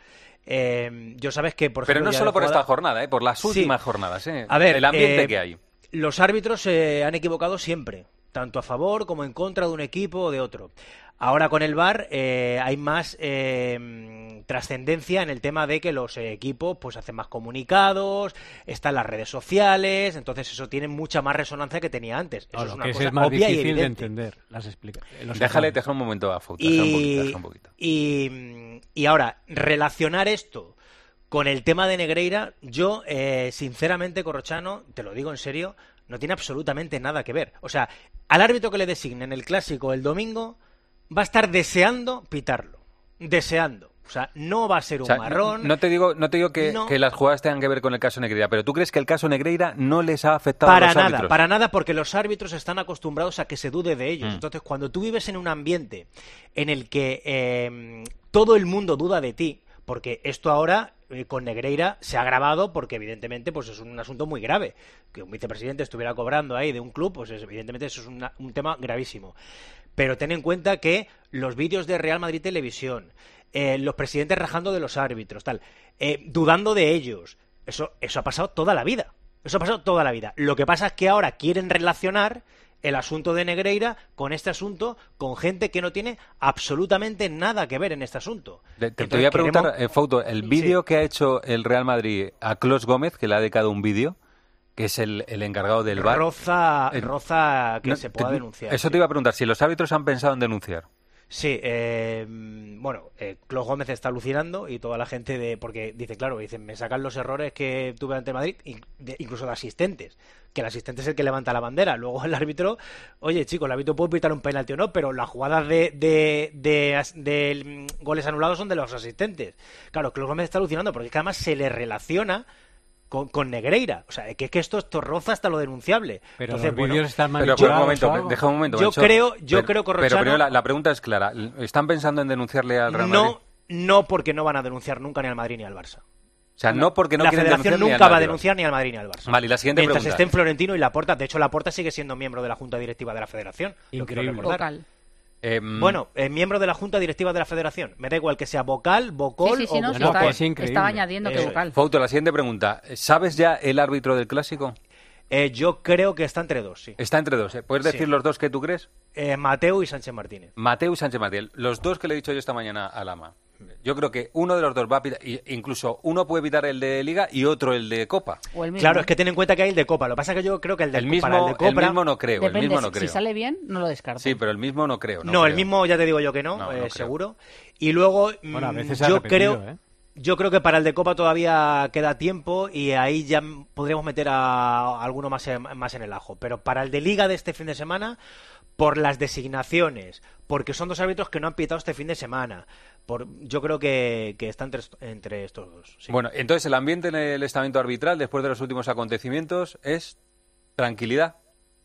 S20: Eh, yo sabes que, por
S4: Pero
S20: ejemplo,
S4: no solo por
S20: jugada-
S4: esta jornada, ¿eh? por las
S20: Sí.
S4: últimas jornadas. ¿eh?
S20: A ver,
S4: el ambiente que hay.
S20: Los árbitros se han equivocado siempre, tanto a favor como en contra de un equipo o de otro. Ahora con el VAR eh, hay más eh, trascendencia en el tema de que los equipos pues hacen más comunicados, están las redes sociales, entonces eso tiene mucha más resonancia que tenía antes. Eso
S15: Claro,
S20: es una
S15: que
S20: cosa
S15: es más
S20: obvia y
S15: difícil de entender las explica- los
S4: Déjale, déjale un momento a déjale un poquito,
S20: Y,
S4: déjale un poquito.
S20: y, y ahora, relacionar esto Con el tema de Negreira, yo, eh, sinceramente, Corrochano, te lo digo en serio, no tiene absolutamente nada que ver. O sea, al árbitro que le designen el clásico el domingo, va a estar deseando pitarlo. Deseando. O sea, no va a ser un
S4: O sea,
S20: marrón.
S4: No, no te digo, no te digo que,
S20: No.
S4: que las jugadas tengan que ver con el caso Negreira, pero ¿tú crees que el caso Negreira no les ha afectado
S20: Para
S4: a los
S20: nada,
S4: árbitros?
S20: para nada, porque los árbitros están acostumbrados a que se dude de ellos.
S4: Mm.
S20: Entonces, cuando tú vives en un ambiente en el que eh, todo el mundo duda de ti, porque esto ahora con Negreira se ha agravado porque evidentemente pues es un asunto muy grave. Que un vicepresidente estuviera cobrando ahí de un club, pues es- evidentemente eso es una- un tema gravísimo. Pero ten en cuenta que los vídeos de Real Madrid Televisión, eh, los presidentes rajando de los árbitros, tal, eh, dudando de ellos, eso, eso ha pasado toda la vida. Eso ha pasado toda la vida. Lo que pasa es que ahora quieren relacionar el asunto de Negreira con este asunto, con gente que no tiene absolutamente nada que ver en este asunto.
S4: Te, voy a preguntar,
S20: queremos-
S4: eh, el vídeo que ha hecho el Real Madrid a Clos Gómez, que le ha dedicado un vídeo, que es el, el encargado del bar.
S20: roza, roza que
S4: no,
S20: se pueda
S4: te-
S20: denunciar.
S4: Eso
S20: sí.
S4: te iba a preguntar, si los árbitros han pensado en denunciar.
S20: Sí, eh, bueno, eh, Clos Gómez está alucinando y toda la gente de. Porque dice, claro, dicen, me sacan los errores que tuve ante Madrid, incluso de asistentes. Que el asistente es el que levanta la bandera. Luego el árbitro, oye, chicos, el árbitro puede pitar un penalti o no, pero las jugadas de, de, de, goles anulados son de los asistentes. Claro, Clos Gómez está alucinando porque es que además se le relaciona. Con, con Negreira, o sea, que, que esto, esto roza hasta lo denunciable.
S15: Pero
S20: Entonces,
S15: los
S20: bueno,
S15: están
S4: Pero, pero un momento, deja un momento.
S20: Yo creo, yo
S4: Pero-
S20: creo,
S4: Pero
S20: Corrochano,
S4: primero la, la pregunta es clara. ¿Están pensando en denunciarle al Real Madrid?
S20: no, no porque no van a denunciar nunca ni al Madrid ni al Barça.
S4: O sea, no porque no
S20: la federación nunca va a denunciar ni al Madrid ni al Barça.
S4: Vale, y la siguiente
S20: Mientras
S4: pregunta.
S20: estén Florentino y Laporta. De hecho, Laporta sigue siendo miembro de la Junta Directiva de la Federación. lo
S15: Increíble.
S6: Vocal.
S4: Eh,
S20: Bueno, eh, miembro de la Junta Directiva de la Federación. Me da igual que sea vocal, vocol
S6: Sí, sí, sí,
S20: o
S6: no,
S20: vocal.
S6: sí, está- Es increíble. estaba añadiendo que
S20: es.
S6: vocal.
S4: Fauto, la siguiente pregunta. ¿Sabes ya el árbitro del clásico?
S20: Eh, yo creo que está entre dos, sí.
S4: Está entre dos. ¿eh? ¿Puedes
S20: Sí.
S4: decir los dos que tú crees?
S20: Eh, Mateo y Sánchez Martínez.
S4: Mateo y Sánchez Martín. Los dos que le he dicho yo esta mañana a Lama. Yo creo que uno de los dos va a pitar, incluso uno puede pitar el de Liga y otro el de Copa.
S20: Claro, es que ten en cuenta que hay el de Copa. Lo que pasa es que yo creo que el de
S4: El
S20: Copa,
S4: mismo,
S20: para el de Copa,
S4: el mismo no creo,
S6: Depende,
S4: el mismo no
S6: si-
S4: creo.
S6: si sale bien, no lo descarto.
S4: Sí, pero el mismo no creo.
S20: No,
S4: No,
S20: el mismo ya te digo yo que no, eh, seguro. Y luego mm,
S15: Bueno, a veces
S20: yo creo
S15: ¿eh?
S20: yo creo que para el de Copa todavía queda tiempo y ahí ya podríamos meter a alguno más en, más en el ajo. Pero para el de Liga de este fin de semana, por las designaciones, porque son dos árbitros que no han pitado este fin de semana, por, yo creo que, que está entre, est- entre estos dos. sí.
S4: Bueno, entonces el ambiente en el estamento arbitral después de los últimos acontecimientos es tranquilidad.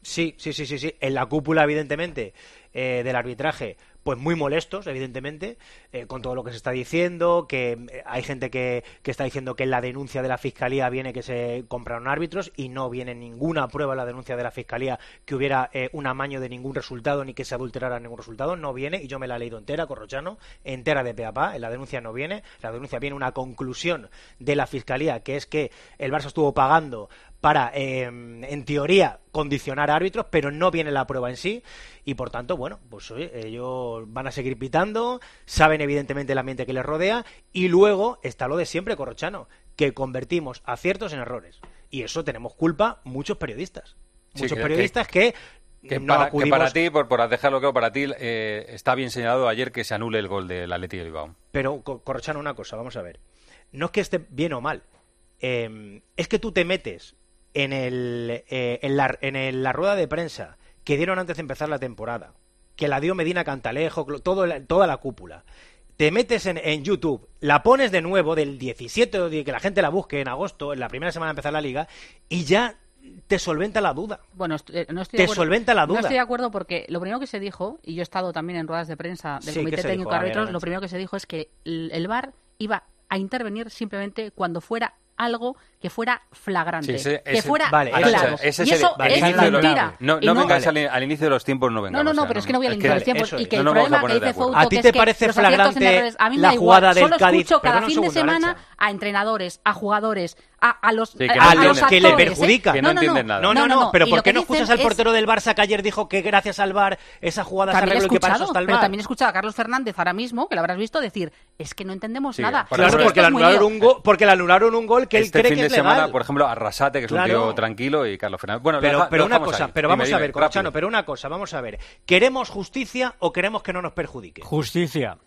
S20: Sí, sí, sí, sí, sí. En la cúpula, evidentemente, eh, del arbitraje, pues muy molestos, evidentemente, eh, con todo lo que se está diciendo, que eh, hay gente que, que está diciendo que en la denuncia de la Fiscalía viene que se compraron árbitros y no viene ninguna prueba en la denuncia de la Fiscalía que hubiera eh, un amaño de ningún resultado ni que se adulterara ningún resultado, no viene, y yo me la he leído entera, Corrochano, entera de pe a pa, en la denuncia no viene, la denuncia viene una conclusión de la Fiscalía, que es que el Barça estuvo pagando para, eh, en teoría, condicionar a árbitros, pero no viene la prueba en sí. Y por tanto, bueno, pues oye, ellos van a seguir pitando, saben evidentemente el ambiente que les rodea, y luego está lo de siempre, Corrochano, que convertimos aciertos en errores. Y eso tenemos culpa muchos periodistas.
S4: Sí,
S20: Muchos
S4: que-
S20: periodistas que,
S4: Que,
S20: no
S4: para, que
S20: acudimos-
S4: para ti, por, por dejarlo claro, para ti eh, está bien señalado ayer que se anule el gol del Atlético de Bilbao.
S20: Pero, Co- Corrochano, una cosa, vamos a ver. No es que esté bien o mal. eh, es que tú te metes en, el, eh, en, la, en el- la rueda de prensa que dieron antes de empezar la temporada, que la dio Medina Cantalejo, todo la- toda la cúpula. Te metes en, en YouTube, la pones de nuevo del 17 o de que la gente la busque en agosto, en la primera semana de empezar la liga, y ya te solventa la duda.
S6: Bueno, eh, no estoy
S20: Te
S6: de acuerdo.
S20: solventa la duda.
S6: No estoy de acuerdo porque lo primero que se dijo, y yo he estado también en ruedas de prensa del
S20: Sí, ¿qué
S6: Comité Técnico de Árbitros, lo primero que se dijo es que el, el VAR iba a intervenir simplemente cuando fuera algo que fuera flagrante,
S4: Sí, ese-
S6: que
S4: ese-
S6: fuera
S4: Vale,
S6: claro.
S4: ese- ese
S6: y eso
S4: vale,
S6: es mentira.
S4: No,
S6: Y
S4: no vengáis al, al inicio de los tiempos, no vengamos.
S6: No, no, no,
S4: o sea,
S6: pero es que no voy al inicio de los tiempos. Y que
S4: no
S6: el problema que dice. Fouto,
S20: ¿A ti te parece flagrante la
S6: da igual.
S20: jugada del
S6: Solo
S20: Cádiz?
S6: escucho cada fin de semana. A entrenadores, a jugadores, a, a los,
S20: Sí, que
S6: a,
S20: no
S6: a los
S20: que le
S6: actores, ¿eh?
S20: perjudica.
S4: Que no entienden nada.
S20: No, no, no, pero ¿por qué no escuchas al
S6: es-
S20: portero del Barça que ayer dijo que gracias al VAR esa jugada se
S6: También he
S20: arregló y que para eso
S6: escuchado,
S20: está el
S6: pero
S20: VAR?
S6: también he escuchado a Carlos Fernández ahora mismo, que lo habrás visto, decir, es que no entendemos
S4: Sí,
S6: nada.
S20: Claro,
S6: que
S20: porque
S6: esto
S20: le, anularon un gol, porque le anularon un gol que él
S4: este
S20: cree
S4: fin
S20: que
S4: de
S20: es legal.
S4: semana, por ejemplo, Arrasate, que es
S20: Claro.
S4: un tío tranquilo, y Carlos Fernández. Bueno, lo
S20: Pero, pero una cosa, pero vamos a ver, Corchano, pero una cosa, vamos a ver. ¿Queremos justicia o queremos que no nos perjudique?
S15: Justicia.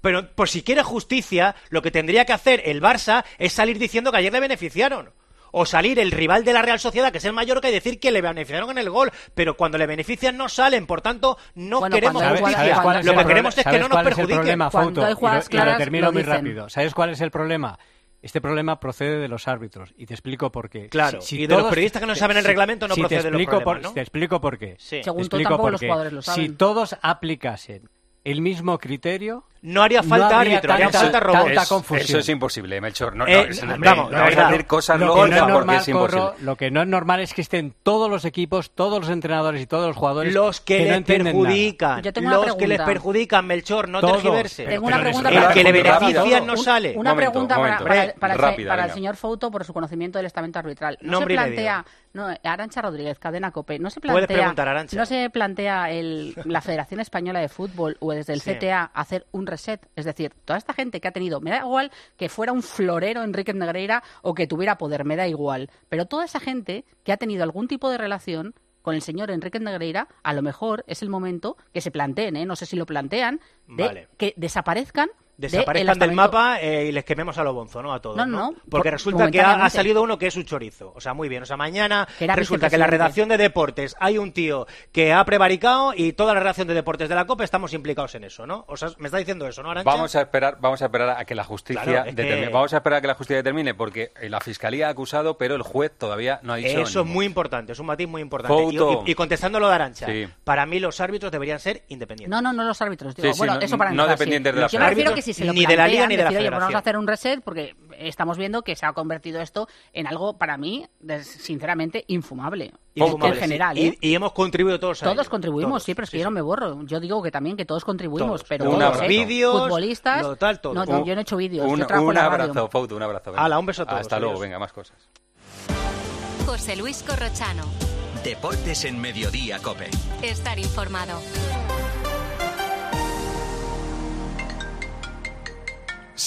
S20: Pero por si quiere justicia, lo que tendría que hacer el Barça es salir diciendo que ayer le beneficiaron. O salir el rival de la Real Sociedad, que es el Mallorca, y decir que le beneficiaron en el gol. Pero cuando le benefician no salen. Por tanto, no
S6: Bueno,
S20: queremos justicia.
S6: jugadas- ¿sabes
S20: Lo que queremos es que
S15: ¿Sabes
S20: no nos
S15: cuál es el
S20: perjudiquen.
S15: problema,
S6: Cuando hay
S15: Y
S6: jugadas
S15: lo- y lo termino
S6: lo
S15: muy
S6: dicen.
S15: rápido. ¿Sabes cuál es el problema? Este problema procede de los árbitros y te explico por qué.
S20: Claro, y de los periodistas que no saben el reglamento no
S15: si
S20: procede de los
S15: explico
S20: problemas,
S15: por-
S20: ¿no?
S15: Te explico por qué.
S20: Sí.
S6: Según tú,
S15: explico
S6: tampoco
S15: por
S6: los
S15: qué.
S6: lo
S15: Si
S6: saben.
S15: todos aplicasen el mismo criterio,
S20: No haría falta
S15: habría
S20: árbitro, haría
S15: tanta-
S20: falta
S15: tanta
S4: Es-
S15: confusión.
S4: Eso es imposible, Melchor. No, no,
S20: Eh,
S4: es-
S20: vamos,
S4: no vas a decir cosas
S15: Lo que
S4: locas
S15: no es
S4: porque es imposible.
S15: Corro, lo que no es normal es que estén todos los equipos, todos los entrenadores y todos los jugadores
S20: Los que,
S15: no
S20: les perjudican.
S6: Yo tengo una
S20: Los que les perjudican, Melchor, no
S15: Todos.
S20: tergiverse.
S6: Tengo una pregunta
S20: El
S6: para
S20: que le
S6: rápido.
S20: benefician no
S6: Un-
S20: sale.
S6: Una
S4: Momento,
S6: pregunta para,
S4: momento.
S6: para- para el,
S4: Rápida,
S6: para el
S4: venga.
S6: señor Fouto por su conocimiento del estamento arbitral. No se plantea, no, Arancha Rodríguez, cadena COPE, no se
S20: Puedes
S6: plantea, no se plantea el, la Federación Española de Fútbol o desde el. CTA hacer un reset, es decir, toda esta gente que ha tenido, me da igual que fuera un florero Enrique Negreira o que tuviera poder, me da igual, pero toda esa gente que ha tenido algún tipo de relación con el señor Enrique Negreira, a lo mejor es el momento que se planteen, ¿eh? no sé si lo plantean, de
S20: Vale.
S6: que desaparezcan
S20: Desaparezcan
S6: del
S20: del mapa eh, y les quememos a lo bonzo, ¿no? A todos.
S6: No,
S20: No,
S6: no,
S20: Porque
S6: por-
S20: resulta que ha, salido uno que es un chorizo. O sea, muy bien. O sea, mañana
S6: Que
S20: resulta que en la redacción de deportes hay un tío que ha prevaricado y toda la redacción de deportes de la COPE estamos implicados en eso, ¿no? O sea, me está diciendo eso, ¿no, Arancha?
S4: Vamos a esperar, vamos a esperar a que la justicia
S20: Claro, es que-
S4: determine. Vamos a esperar a que la justicia determine, porque la fiscalía ha acusado, pero el juez todavía no ha dicho.
S20: Eso es muy importante, es un matiz muy importante. Y, y- y contestándolo de Arancha,
S4: Sí.
S20: para mí los árbitros deberían ser independientes.
S6: No, no, no los árbitros. Digo,
S4: Sí, sí,
S6: bueno,
S4: no-
S6: eso para
S4: no
S6: empezar, sí.
S4: dependientes de la
S6: Si se lo
S20: Ni de la Liga ni de la
S6: decir, oye, pues vamos a hacer un reset porque estamos viendo que se ha convertido esto en algo para mí, sinceramente, infumable.
S20: Infumable,
S6: en
S20: sí.
S6: general,
S20: Y-
S6: ¿eh?
S20: Y, hemos contribuido todos a
S6: Todos
S20: ello.
S6: contribuimos,
S20: Todos.
S6: sí, pero es que yo no me borro. Yo digo que también que todos contribuimos,
S20: Todos.
S6: pero
S4: Un
S6: todos,
S4: abrazo.
S6: ¿eh?
S20: Vídeos,
S6: futbolistas.
S20: lo tal, todo.
S6: No, no, yo no he hecho vídeos.
S4: Un,
S6: yo trabajo
S4: un abrazo, Fouto, un abrazo. venga.
S20: Hala, un beso a todos,
S4: Hasta luego, venga, más cosas.
S47: José Luis Corrochano. Deportes en Mediodía, Cope.
S52: Estar informado.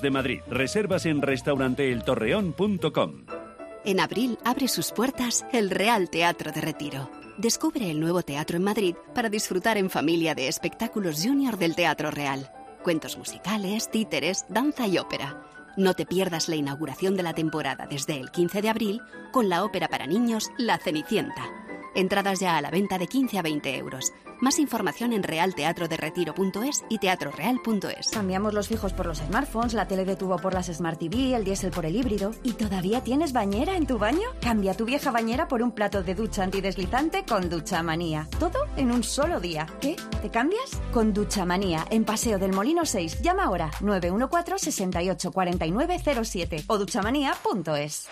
S51: de Madrid. Reservas en restauranteeltorreón.com.
S52: En abril abre sus puertas el Real Teatro de Retiro. Descubre el nuevo teatro en Madrid para disfrutar en familia de espectáculos junior del Teatro Real. Cuentos musicales, títeres, danza y ópera. No te pierdas la inauguración de la temporada desde el 15 de abril con la ópera para niños La Cenicienta. Entradas ya a la venta de 15 a 20 euros. Más información en realteatroderetiro.es y teatroreal.es.
S53: Cambiamos los fijos por los smartphones, la tele de tubo por las Smart TV, el diésel por el híbrido. ¿Y todavía tienes bañera en tu baño? Cambia tu vieja bañera por un plato de ducha antideslizante con Ducha Manía. Todo en un solo día. ¿Qué? ¿Te cambias? Con Ducha Manía, en Paseo del Molino 6. Llama ahora 914 68 49 07 o duchamanía.es.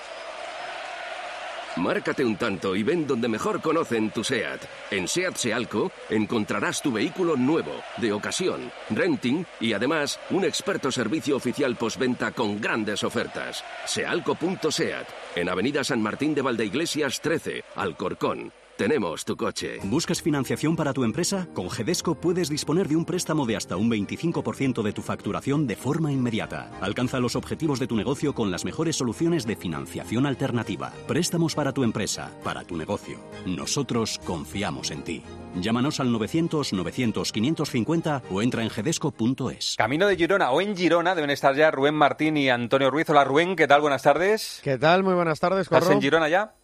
S35: Márcate un tanto y ven donde mejor conocen tu SEAT. En SEAT Sealco encontrarás tu vehículo nuevo, de ocasión, renting y además un experto servicio oficial postventa con grandes ofertas. Sealco.seat, en Avenida San Martín de Valdeiglesias 13, Alcorcón. Tenemos tu coche.
S54: ¿Buscas financiación para tu empresa? Con Gedesco puedes disponer de un préstamo de hasta un 25% de tu facturación de forma inmediata. Alcanza los objetivos de tu negocio con las mejores soluciones de financiación alternativa. Préstamos para tu empresa, para tu negocio. Nosotros confiamos en ti. Llámanos al 900-900-550 o entra en gedesco.es.
S4: Camino de Girona o en Girona deben estar ya Rubén Martín y Antonio Ruiz. Hola Rubén, ¿qué tal? Buenas tardes.
S12: ¿Qué tal? Muy buenas tardes,
S4: ¿Estás
S12: Corro.
S4: en Girona ya?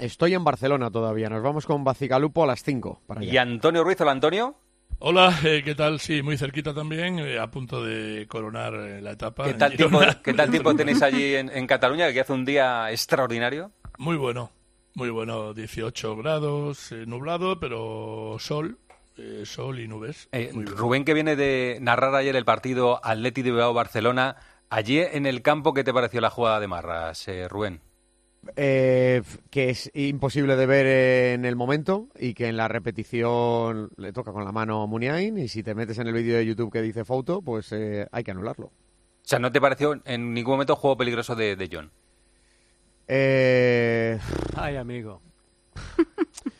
S12: Estoy en Barcelona todavía. Nos vamos con Bacigalupo a las 5. Para allá.
S4: ¿Y Antonio Ruiz? Hola Antonio.
S17: Hola, eh, ¿qué tal? Sí, muy cerquita también, eh, a punto de coronar eh, la etapa.
S4: ¿Qué tal, tiempo,
S17: Girona.
S4: ¿Qué tal tiempo [laughs] tenéis allí en, en Cataluña, que hace un día extraordinario?
S17: Muy bueno, muy bueno, 18 grados, eh, nublado, pero sol, eh, sol y nubes.
S4: Eh. Rubén, que viene de narrar ayer el partido Atleti de Bilbao-Barcelona, allí en el campo, ¿qué te pareció la jugada de Marras, eh, Rubén?
S12: Eh, que es imposible de ver en el momento y que en la repetición le toca con la mano a Muniain y si te metes en el vídeo de YouTube que dice foto, pues eh, hay que anularlo.
S4: O sea, ¿no te pareció en ningún momento juego peligroso de, de John?
S12: Eh,
S15: Ay, amigo. [laughs]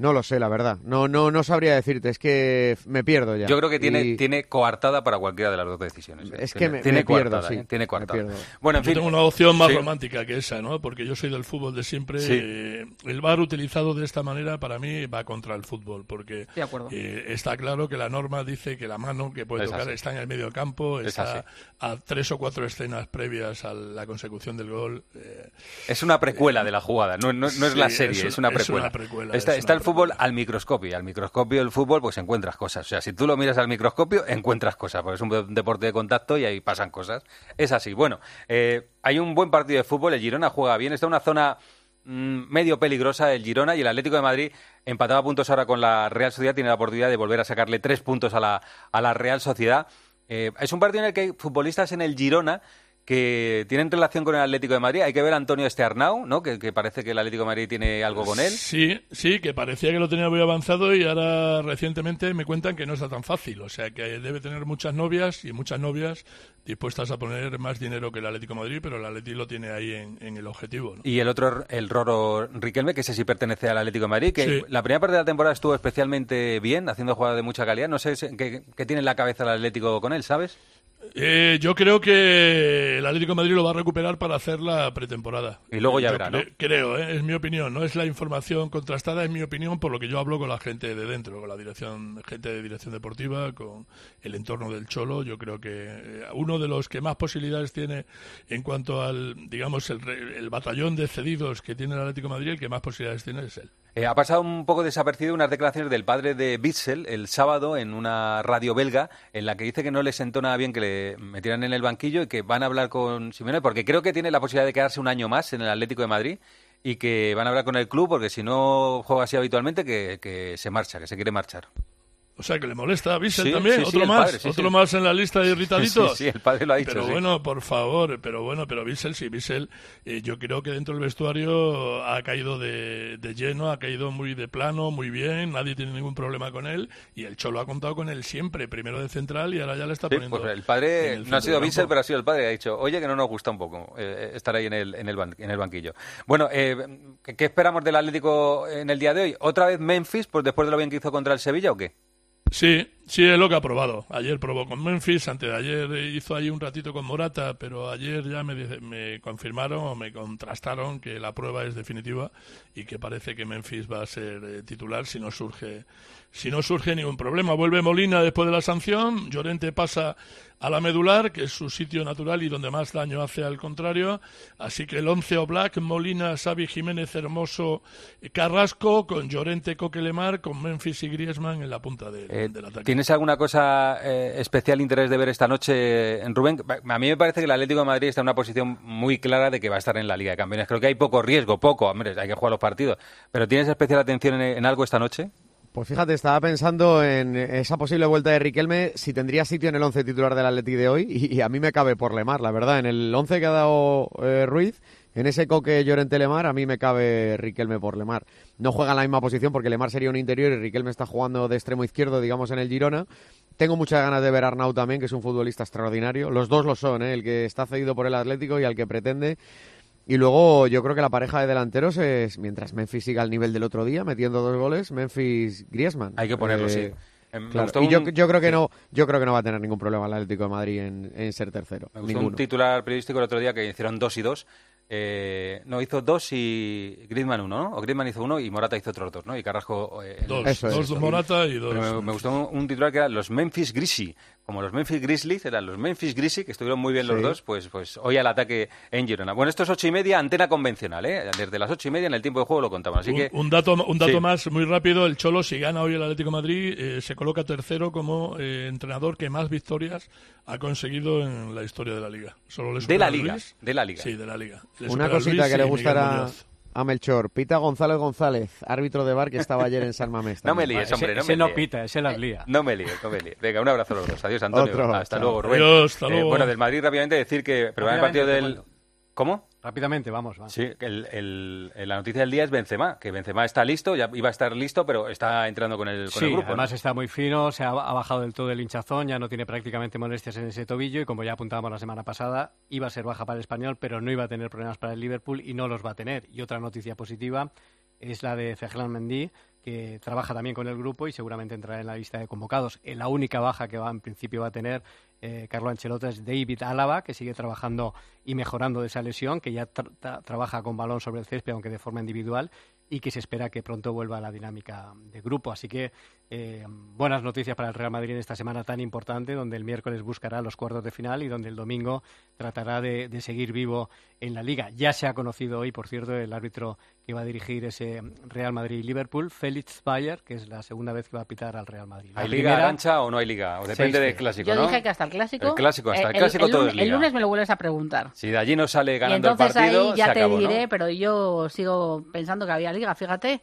S12: no lo sé, la verdad. No, no, no sabría decirte, es que me pierdo ya.
S4: Yo creo que tiene,
S12: Y-
S4: tiene coartada para cualquiera de las dos decisiones. ¿eh?
S12: Es que
S4: Tiene-
S12: me-
S4: tiene
S12: me pierdo,
S4: coartada,
S12: sí.
S4: ¿eh? Tiene
S12: Me
S4: coartada.
S12: pierdo.
S4: Bueno, en
S17: Yo
S4: fin.
S17: tengo una opción más
S4: Sí.
S17: romántica que esa, ¿no? Porque yo soy del fútbol de siempre.
S4: Sí.
S17: eh, el VAR utilizado de esta manera para mí va contra el fútbol, porque
S6: De acuerdo.
S17: eh, está claro que la norma dice que la mano que puede
S4: Es
S17: tocar
S4: así.
S17: está en el medio campo,
S4: Es
S17: está a tres o cuatro escenas previas a la consecución del gol. eh,
S4: Es una precuela de la jugada, no, no- no es la serie,
S17: es
S4: es
S17: una-
S4: precuela.
S17: una precuela,
S4: está
S17: es
S4: está
S17: una
S4: el fútbol al microscopio, al microscopio del fútbol pues encuentras cosas. O sea, si tú lo miras al microscopio, encuentras cosas, porque es un de- deporte de contacto y ahí pasan cosas. Es así. Bueno, eh, hay un buen partido de fútbol, el Girona juega bien, está en una zona mm, medio peligrosa el Girona y el Atlético de Madrid empataba puntos ahora con la Real Sociedad, tiene la oportunidad de volver a sacarle tres puntos a la, a la Real Sociedad. Eh, es un partido en el que hay futbolistas en el Girona que tienen relación con el Atlético de Madrid. Hay que ver a Antonio Estearnau, ¿no? Que, que parece que el Atlético de Madrid tiene algo con él.
S17: Sí, sí, que parecía que lo tenía muy avanzado y ahora recientemente me cuentan que no está tan fácil. O sea, que debe tener muchas novias y muchas novias dispuestas a poner más dinero que el Atlético de Madrid, pero el Atlético lo tiene ahí en, en el objetivo. ¿no?
S4: Y el otro, el Roro Riquelme, que ese sí pertenece al Atlético de Madrid, que
S17: Sí.
S4: la primera parte de la temporada estuvo especialmente bien, haciendo jugadas de mucha calidad. No sé qué tiene en la cabeza el Atlético con él, ¿sabes?
S17: Eh, yo creo que el Atlético de Madrid lo va a recuperar para hacer la pretemporada.
S4: Y luego ya
S17: Yo
S4: verá, ¿no?
S17: cre- Creo, ¿eh? es mi opinión, no es la información contrastada, es mi opinión por lo que yo hablo con la gente de dentro, con la dirección, gente de dirección deportiva, con el entorno del Cholo. Yo creo que eh, uno de los que más posibilidades tiene en cuanto al, digamos, el, el batallón de cedidos que tiene el Atlético de Madrid, el que más posibilidades tiene es él.
S4: Eh, ha pasado un poco desapercibido unas declaraciones del padre de Bitzel el sábado en una radio belga en la que dice que no le sentó nada bien que le metieran en el banquillo y que van a hablar con Simeone porque creo que tiene la posibilidad de quedarse un año más en el Atlético de Madrid y que van a hablar con el club porque si no juega así habitualmente que, que se marcha, que se quiere marchar.
S17: O sea, que le molesta a Bissell
S4: Sí,
S17: también,
S4: sí,
S17: otro más,
S4: padre,
S17: otro más en la lista de irritaditos.
S4: Sí, sí, el padre lo ha dicho,
S17: Pero bueno, por favor, pero bueno, pero Bissell, sí, Bissell, eh, yo creo que dentro del vestuario ha caído de, de lleno, ha caído muy de plano, muy bien, nadie tiene ningún problema con él y el Cholo ha contado con él siempre, primero de central y ahora ya le está
S4: Sí,
S17: poniendo.
S4: pues el padre
S17: el
S4: no ha sido Bissell, pero ha sido el padre. Ha dicho, oye, que no nos gusta un poco eh, estar ahí en el, en, el ban- en el banquillo. Bueno, eh, ¿qué, qué esperamos del Atlético en el día de hoy? ¿Otra vez Memphis, pues después de lo bien que hizo contra el Sevilla o qué?
S17: Sí, sí, es lo que ha probado. Ayer probó con Memphis, antes de ayer hizo ahí un ratito con Morata, pero ayer ya me, me confirmaron o me contrastaron que la prueba es definitiva y que parece que Memphis va a ser eh, titular si no surge si no surge ningún problema. Vuelve Molina después de la sanción, Llorente pasa a la medular, que es su sitio natural y donde más daño hace al contrario. Así que el 11 o Black, Molina, Xavi Jiménez, Hermoso, eh, Carrasco, con Llorente, Coquelemar, con Memphis y Griezmann en la punta del,
S4: Eh,
S17: del ataque.
S4: ¿Tienes alguna cosa eh, especial interés de ver esta noche en Rubén? A mí me parece que el Atlético de Madrid está en una posición muy clara de que va a estar en la Liga de Campeones. Creo que hay poco riesgo, poco, hombre, hay que jugar los partidos. ¿Pero tienes especial atención en, en algo esta noche?
S12: Pues fíjate, estaba pensando en esa posible vuelta de Riquelme, si tendría sitio en el 11 titular del Atleti de hoy, y, a mí me cabe por Lemar, la verdad. En el 11 que ha dado eh, Ruiz, en ese coque Llorente Lemar, a mí me cabe Riquelme por Lemar. No juega en la misma posición porque Lemar sería un interior y Riquelme está jugando de extremo izquierdo, digamos, en el Girona. Tengo muchas ganas de ver a Arnau también, que es un futbolista extraordinario. Los dos lo son, ¿eh? el que está cedido por el Atlético y al que pretende. Y luego yo creo que la pareja de delanteros es, mientras Memphis siga al nivel del otro día, metiendo dos goles, Memphis-Griezmann.
S4: Hay que ponerlo, sí. Eh, me
S12: claro.
S4: gustó
S12: Y yo,
S4: un-
S12: yo creo que
S4: sí.
S12: no, yo creo que no va a tener ningún problema el Atlético de Madrid en, en ser tercero.
S4: Me gustó
S12: Ninguno.
S4: un titular periodístico el otro día que hicieron dos y dos, eh, no, hizo dos y Griezmann uno, ¿no? O Griezmann hizo uno y Morata hizo otros dos, ¿no? Y Carrasco... eh,
S17: Dos,
S4: el-
S17: dos Morata y dos.
S4: Pero me, me gustó un, un titular que era los Memphis Grizzly. Como los Memphis Grizzlies, eran los Memphis Grizzly, que estuvieron muy bien los
S12: Sí.
S4: dos, pues, pues hoy al ataque en Girona. Bueno, esto es ocho y media, antena convencional, ¿eh? Desde las ocho y media en el tiempo de juego lo contamos. Así
S17: Un,
S4: que...
S17: un dato, un dato
S4: Sí.
S17: más muy rápido, el Cholo si gana hoy el Atlético de Madrid eh, se coloca tercero como eh, entrenador que más victorias ha conseguido en la historia de la liga. Solo le
S4: De la liga,
S17: Luis.
S4: de la liga.
S17: Sí, de la liga. Le
S12: Una cosita
S17: Luis
S12: que le gustará
S17: Muñoz.
S12: A Melchor. Pita González González, árbitro de bar que estaba ayer en San Mamés. [laughs]
S4: No me líes, hombre, no
S15: ese
S4: me
S15: no pita, ese las lía.
S4: No me líes, no me líes. Venga, un abrazo a los dos. Adiós, Antonio.
S12: Otro,
S4: hasta
S12: chao.
S4: luego, Rubén.
S17: Adiós, hasta
S4: Eh,
S17: luego.
S4: bueno, del Madrid rápidamente decir que... Pero el partido del... ¿Cómo?
S15: Rápidamente, vamos. va.
S4: Sí, el, el- el- la noticia del día es Benzema, que Benzema está listo, ya iba a estar listo, pero está entrando con el, con
S15: Sí,
S4: el grupo. ¿no?
S15: además está muy fino, se ha, ha bajado del todo el hinchazón, ya no tiene prácticamente molestias en ese tobillo y como ya apuntábamos la semana pasada, iba a ser baja para el español, pero no iba a tener problemas para el Liverpool y no los va a tener. Y otra noticia positiva es la de Ferland Mendy, que trabaja también con el grupo y seguramente entrará en la lista de convocados. La única baja que va en principio va a tener eh, Carlo Ancelotti David Álava, que sigue trabajando y mejorando de esa lesión, que ya tra- trabaja con balón sobre el césped, aunque de forma individual, y que se espera que pronto vuelva a la dinámica de grupo. Así que eh, buenas noticias para el Real Madrid en esta semana tan importante, donde el miércoles buscará los cuartos de final y donde el domingo tratará de, de seguir vivo en la liga. Ya se ha conocido hoy, por cierto, el árbitro que va a dirigir ese Real Madrid-Liverpool, Félix Bayer, que es la segunda vez que va a pitar al Real Madrid. La
S4: ¿Hay liga Arancha o no hay liga? O depende
S15: Seis.
S4: del clásico,
S6: Yo
S4: ¿no?
S6: dije que hasta el clásico.
S4: El clásico, hasta
S6: eh,
S4: el clásico todo
S6: lunes,
S4: es liga.
S6: el lunes me lo vuelves a preguntar.
S4: Si de allí no sale
S6: Y
S4: ganando el
S6: entonces
S4: partido,
S6: ahí ya
S4: se
S6: te
S4: acabó,
S6: diré,
S4: ¿no?
S6: pero yo sigo pensando que había liga. Fíjate,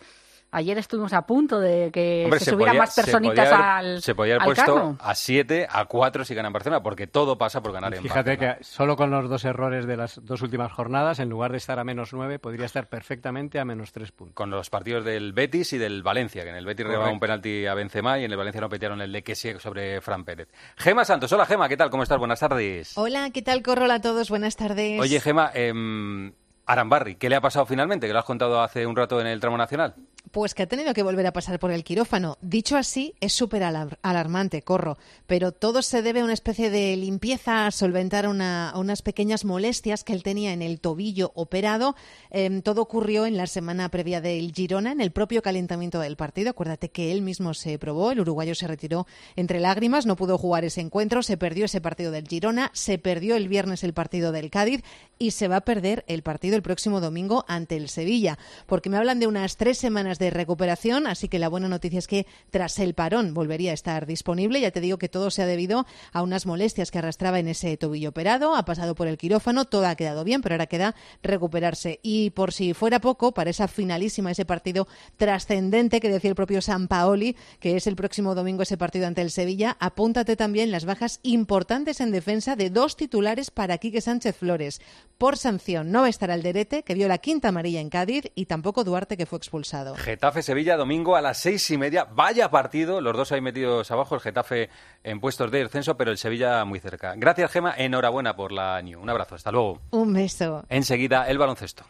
S6: ayer estuvimos a punto de que
S4: Hombre,
S6: se, subieran
S4: podía-
S6: más
S4: se
S6: personitas
S4: podía haber-
S6: al
S4: Se podía haber puesto
S6: carro.
S4: a 7, a 4 si ganan Barcelona, porque todo pasa por ganar en
S15: Fíjate
S4: Barcelona.
S15: que solo con los dos errores de las dos últimas jornadas, en lugar de estar a menos nueve, podría estar perfectamente a menos tres puntos.
S4: Con los partidos del Betis y del Valencia, que en el Betis rebaba un penalti a Benzema y en el Valencia no petearon el de Kessie sobre Fran Pérez. Gema Santos, hola Gema, ¿qué tal? ¿Cómo estás? Buenas tardes.
S34: Hola, ¿qué tal? Corrola a todos, buenas tardes.
S4: Oye, Gema, em, Arambarri, ¿qué le ha pasado finalmente? Que lo has contado hace un rato en el tramo nacional.
S34: Pues que ha tenido que volver a pasar por el quirófano. Dicho así, es súper alar- alarmante, corro. Pero todo se debe a una especie de limpieza, a solventar una- unas pequeñas molestias que él tenía en el tobillo operado. Em, todo ocurrió en la semana previa del Girona, en el propio calentamiento del partido. Acuérdate que él mismo se probó, el uruguayo se retiró entre lágrimas, no pudo jugar ese encuentro, se perdió ese partido del Girona, se perdió el viernes el partido del Cádiz y se va a perder el partido el próximo domingo ante el Sevilla, porque me hablan de unas tres semanas de recuperación, así que la buena noticia es que tras el parón volvería a estar disponible. Ya te digo que todo se ha debido a unas molestias que arrastraba en ese tobillo operado, ha pasado por el quirófano, todo ha quedado bien, pero ahora queda recuperarse. Y por si fuera poco, para esa finalísima, ese partido trascendente que decía el propio San Paoli, que es el próximo domingo ese partido ante el Sevilla, apúntate también las bajas importantes en defensa de dos titulares para Quique Sánchez Flores. Por sanción no va a estar Alderete, que vio la quinta amarilla en Cádiz, y tampoco Duarte, que fue expulsado.
S4: Getafe-Sevilla, domingo a las seis y media. Vaya partido, los dos ahí metidos abajo, el Getafe en puestos de descenso, pero el Sevilla muy cerca. Gracias, Gema, enhorabuena por la New. Un abrazo, hasta luego.
S34: Un beso.
S4: Enseguida, el baloncesto.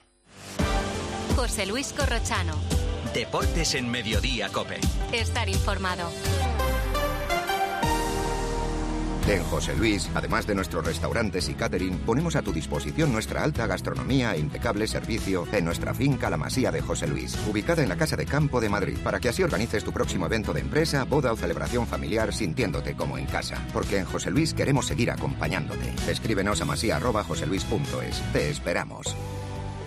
S47: José Luis Corrochano.
S55: Deportes en Mediodía, Cope.
S47: Estar informado.
S56: En José Luis, además de nuestros restaurantes y catering, ponemos a tu disposición nuestra alta gastronomía e impecable servicio en nuestra finca La Masía de José Luis, ubicada en la Casa de Campo de Madrid, para que así organices tu próximo evento de empresa, boda o celebración familiar sintiéndote como en casa. Porque en José Luis queremos seguir acompañándote. Escríbenos a masía.joseluis.es. Te esperamos.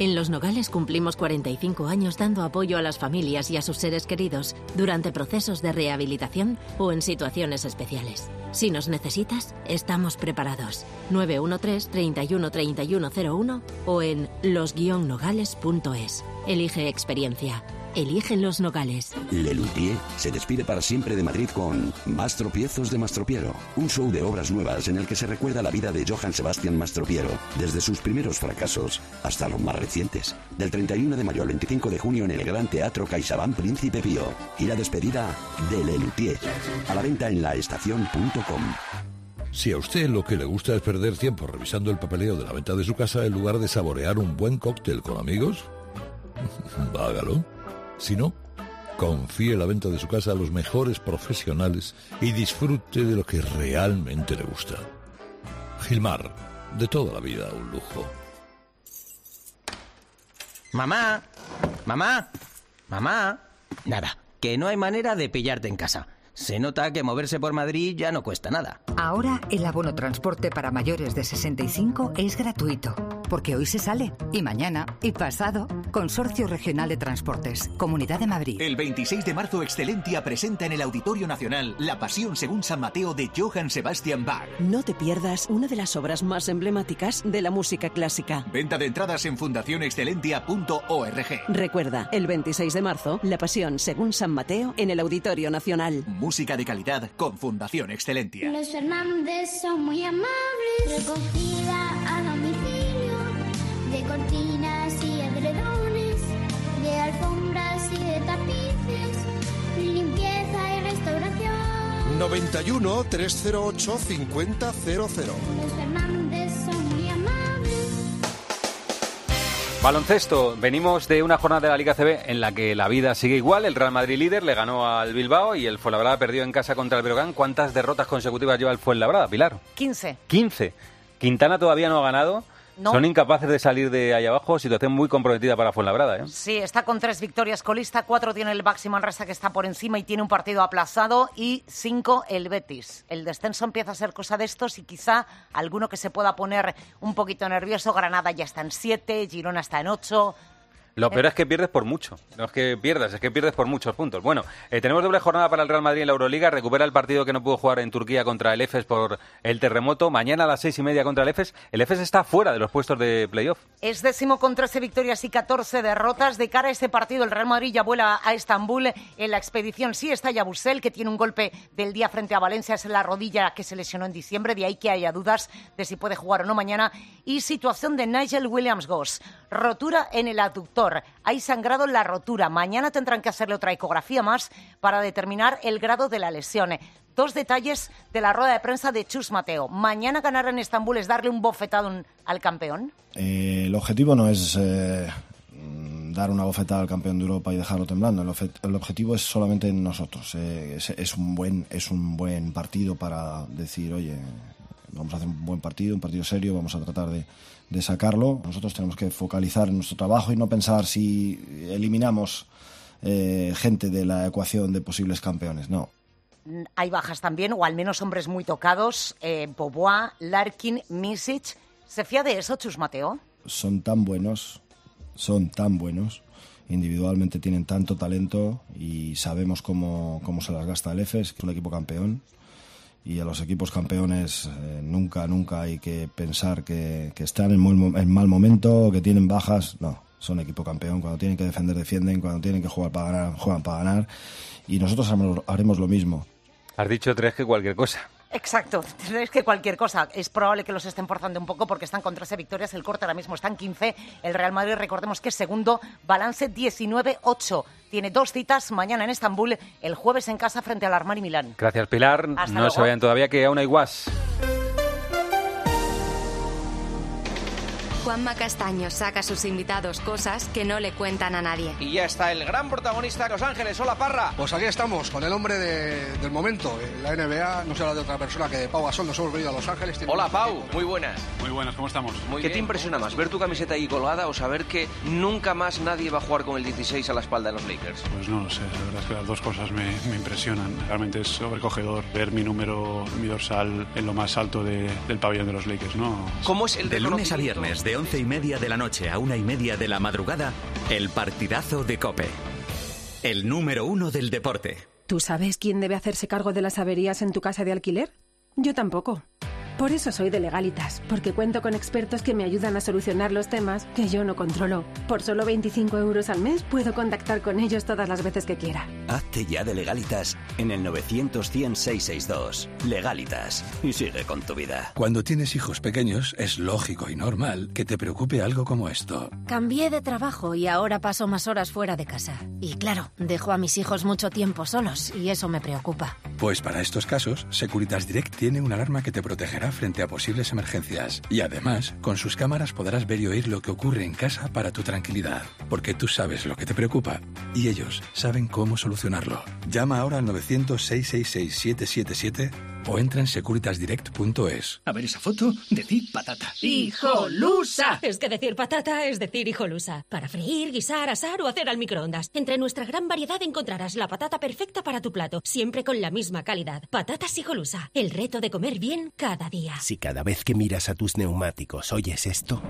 S57: En Los Nogales cumplimos 45 años dando apoyo a las familias y a sus seres queridos durante procesos de rehabilitación o en situaciones especiales. Si nos necesitas, estamos preparados. 913 31 3101 o en los-nogales.es. Elige experiencia. Eligen Los Nogales.
S58: Lelutier se despide para siempre de Madrid con Mastropiezos de Mastropiero, un show de obras nuevas en el que se recuerda la vida de Johann Sebastian Mastropiero, desde sus primeros fracasos hasta los más recientes. Del 31 de mayo al 25 de junio en el Gran Teatro CaixaBank Príncipe Pío. Y la despedida de Lelutier. A la venta en laestacion.com.
S59: Si a usted lo que le gusta es perder tiempo revisando el papeleo de la venta de su casa en lugar de saborear un buen cóctel con amigos, [laughs] hágalo. Si no, confíe la venta de su casa a los mejores profesionales y disfrute de lo que realmente le gusta. Gilmar, de toda la vida un lujo.
S60: Mamá, mamá, mamá. Nada, que no hay manera de pillarte en casa. Se nota que moverse por Madrid ya no cuesta nada.
S61: Ahora el abono transporte para mayores de 65 es gratuito, porque hoy se sale, y mañana, y pasado. Consorcio Regional de Transportes, Comunidad de Madrid.
S62: El 26 de marzo, Excelentia presenta en el Auditorio Nacional La Pasión según San Mateo de Johann Sebastian Bach.
S63: No te pierdas una de las obras más emblemáticas de la música clásica.
S62: Venta de entradas en fundacionexcelentia.org.
S63: Recuerda, el 26 de marzo, La Pasión según San Mateo en el Auditorio Nacional.
S62: Música de calidad con Fundación Excelentia.
S64: Los Fernández son muy amables. Recogida a domicilio de cortinas y edredones, de alfombras y de tapices, limpieza y restauración.
S44: 91 308 5000.
S64: Los Fernández son.
S4: Baloncesto, venimos de una jornada de la Liga CB en la que la vida sigue igual. El Real Madrid líder le ganó al Bilbao y el Fuenlabrada perdió en casa contra el Breogán. ¿Cuántas derrotas consecutivas lleva el Fuenlabrada, Pilar?
S41: 15.
S4: 15. Quintana todavía no ha ganado.
S41: No.
S4: Son incapaces de salir de ahí abajo. Situación muy comprometida para Fuenlabrada. ¿eh?
S41: Sí, está con tres victorias colista, cuatro tiene el Baxi Manresa que está por encima y tiene un partido aplazado y cinco el Betis. El descenso empieza a ser cosa de estos y quizá alguno que se pueda poner un poquito nervioso. Granada ya está en siete, Girona está en ocho.
S4: Lo peor es que pierdes por mucho. No es que pierdas, es que pierdes por muchos puntos. Bueno, eh, tenemos doble jornada para el Real Madrid en la Euroliga. Recupera el partido que no pudo jugar en Turquía contra el EFES por el terremoto. Mañana a las seis y media contra el EFES. El EFES está fuera de los puestos de playoff.
S41: Es décimo con 13 victorias y 14 derrotas. De cara a este partido, el Real Madrid ya vuela a Estambul. En la expedición sí está Yabusel, que tiene un golpe del día frente a Valencia. Es la rodilla que se lesionó en diciembre. De ahí que haya dudas de si puede jugar o no mañana. Y situación de Nigel Williams-Goss. Rotura en el aductor. Hay sangrado en la rotura. Mañana tendrán que hacerle otra ecografía más para determinar el grado de la lesión. Dos detalles de la rueda de prensa de Chus Mateo. Mañana ganar en Estambul es darle un bofetado al campeón.
S65: Eh, el objetivo no es eh, dar una bofetada al campeón de Europa y dejarlo temblando. El, el objetivo es solamente en nosotros. Eh, es, es un buen, es un buen partido para decir, oye, vamos a hacer un buen partido, un partido serio, vamos a tratar de, de sacarlo. Nosotros tenemos que focalizar en nuestro trabajo y no pensar si eliminamos eh, gente de la ecuación de posibles campeones. No,
S41: Hay bajas también, o al menos hombres muy tocados. Eh, Bobois, Larkin, Misic. ¿Se fía de eso, Chus Mateo?
S65: son tan buenos, son tan buenos, individualmente tienen tanto talento y sabemos cómo, cómo se las gasta el EFES, que es un equipo campeón. Y a los equipos campeones eh, nunca, nunca hay que pensar que, que están en, muy en mal momento, que tienen bajas. No, son equipo campeón. Cuando tienen que defender, defienden. Cuando tienen que jugar para ganar, juegan para ganar. Y nosotros haremos- haremos lo mismo.
S4: Has dicho tres que cualquier cosa.
S41: Exacto, es que cualquier cosa. Es probable que los estén forzando un poco porque están con 13 victorias. El corte ahora mismo está en 15. El Real Madrid, recordemos que es segundo, balance 19-8. Tiene dos citas mañana en Estambul, el jueves en casa frente al Armani Milán.
S4: Gracias, Pilar.
S41: Hasta
S4: no
S41: luego.
S4: se vayan todavía, que aún hay guas.
S47: Juanma Castaño saca a sus invitados cosas que no le cuentan a nadie.
S66: Y ya está el gran protagonista de Los Ángeles. Hola, Parra.
S67: Pues aquí estamos, con el hombre de- del momento. En La NBA no se habla de otra persona que de Pau Gasol. Nos hemos venido a Los Ángeles. Tiene
S66: Hola, Pau.
S67: tiempo.
S66: Muy buenas.
S67: Muy buenas, ¿cómo estamos?
S66: ¿Qué te impresiona más, ver tu camiseta ahí colgada o saber que nunca más nadie va a jugar con el 16 a la espalda de los Lakers?
S68: Pues no lo sé, la verdad es que las dos cosas me, me impresionan. Realmente es sobrecogedor ver mi número, mi dorsal en lo más alto de- del pabellón de los Lakers, ¿no?
S66: ¿Cómo es el
S55: De lunes a viernes, de once y media de la noche a una y media de la madrugada, el partidazo de Cope. El número uno del deporte.
S69: ¿Tú sabes quién debe hacerse cargo de las averías en tu casa de alquiler? Yo tampoco. Por eso soy de Legalitas, porque cuento con expertos que me ayudan a solucionar los temas que yo no controlo. Por solo 25 euros al mes puedo contactar con ellos todas las veces que quiera.
S58: Hazte ya de legalitas en el 900 100 662. Legalitas. Y sigue con tu vida.
S70: Cuando tienes hijos pequeños, es lógico y normal que te preocupe algo como esto.
S57: Cambié de trabajo y ahora paso más horas fuera de casa. Y claro, dejo a mis hijos mucho tiempo solos y eso me preocupa.
S70: Pues para estos casos, Securitas Direct tiene una alarma que te protegerá frente a posibles emergencias. Y además, con sus cámaras podrás ver y oír lo que ocurre en casa para tu tranquilidad. Porque tú sabes lo que te preocupa y ellos saben cómo solucionarlo. Llama ahora al 900 666 777
S36: o entra en securitasdirect.es.
S71: A ver esa foto, decir patata.
S72: ¡Hijolusa! Es que decir patata es decir hijolusa. Para freír, guisar, asar o hacer al microondas. Entre nuestra gran variedad encontrarás la patata perfecta para tu plato, siempre con la misma calidad. Patatas hijolusa. El reto de comer bien cada día.
S12: Si cada vez que miras a tus neumáticos oyes esto...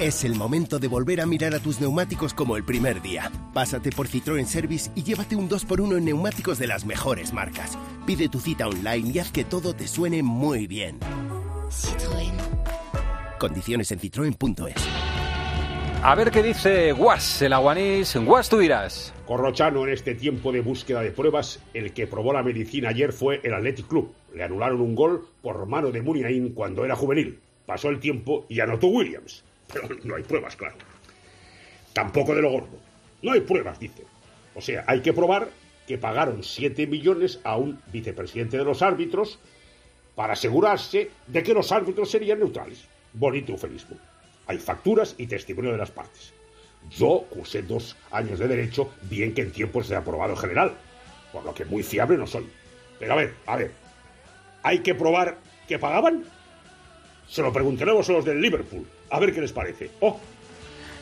S12: Es el momento de volver a mirar a tus neumáticos como el primer día. Pásate por Citroën Service y llévate un 2x1 en neumáticos de las mejores marcas. Pide tu cita online y haz que todo te suene muy bien. Citroën. Condiciones en citroen.es.
S4: A ver qué dice Guas, el aguanís. Guas, tú dirás.
S73: Corrochano, en este tiempo de búsqueda de pruebas, el que probó la medicina ayer fue el Athletic Club. Le anularon un gol por mano de Muniain cuando era juvenil. Pasó el tiempo y anotó Williams. Pero no hay pruebas, claro. Tampoco de lo gordo. No hay pruebas, dice. O sea, hay que probar que pagaron 7 millones a un vicepresidente de los árbitros para asegurarse de que los árbitros serían neutrales. Bonito eufemismo. Hay facturas y testimonio de las partes. Yo cursé dos años de derecho, bien que en tiempos de aprobado general, por lo que muy fiable no soy. Pero a ver, a ver, ¿hay que probar que pagaban? Se lo preguntaremos a los del Liverpool, a ver qué les parece. Oh,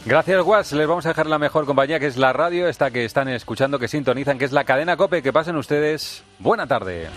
S4: Gracias, Guas. Les vamos a dejar la mejor compañía, que es la radio, esta que están escuchando, que sintonizan, que es la cadena COPE. Que pasen ustedes. Buena tarde.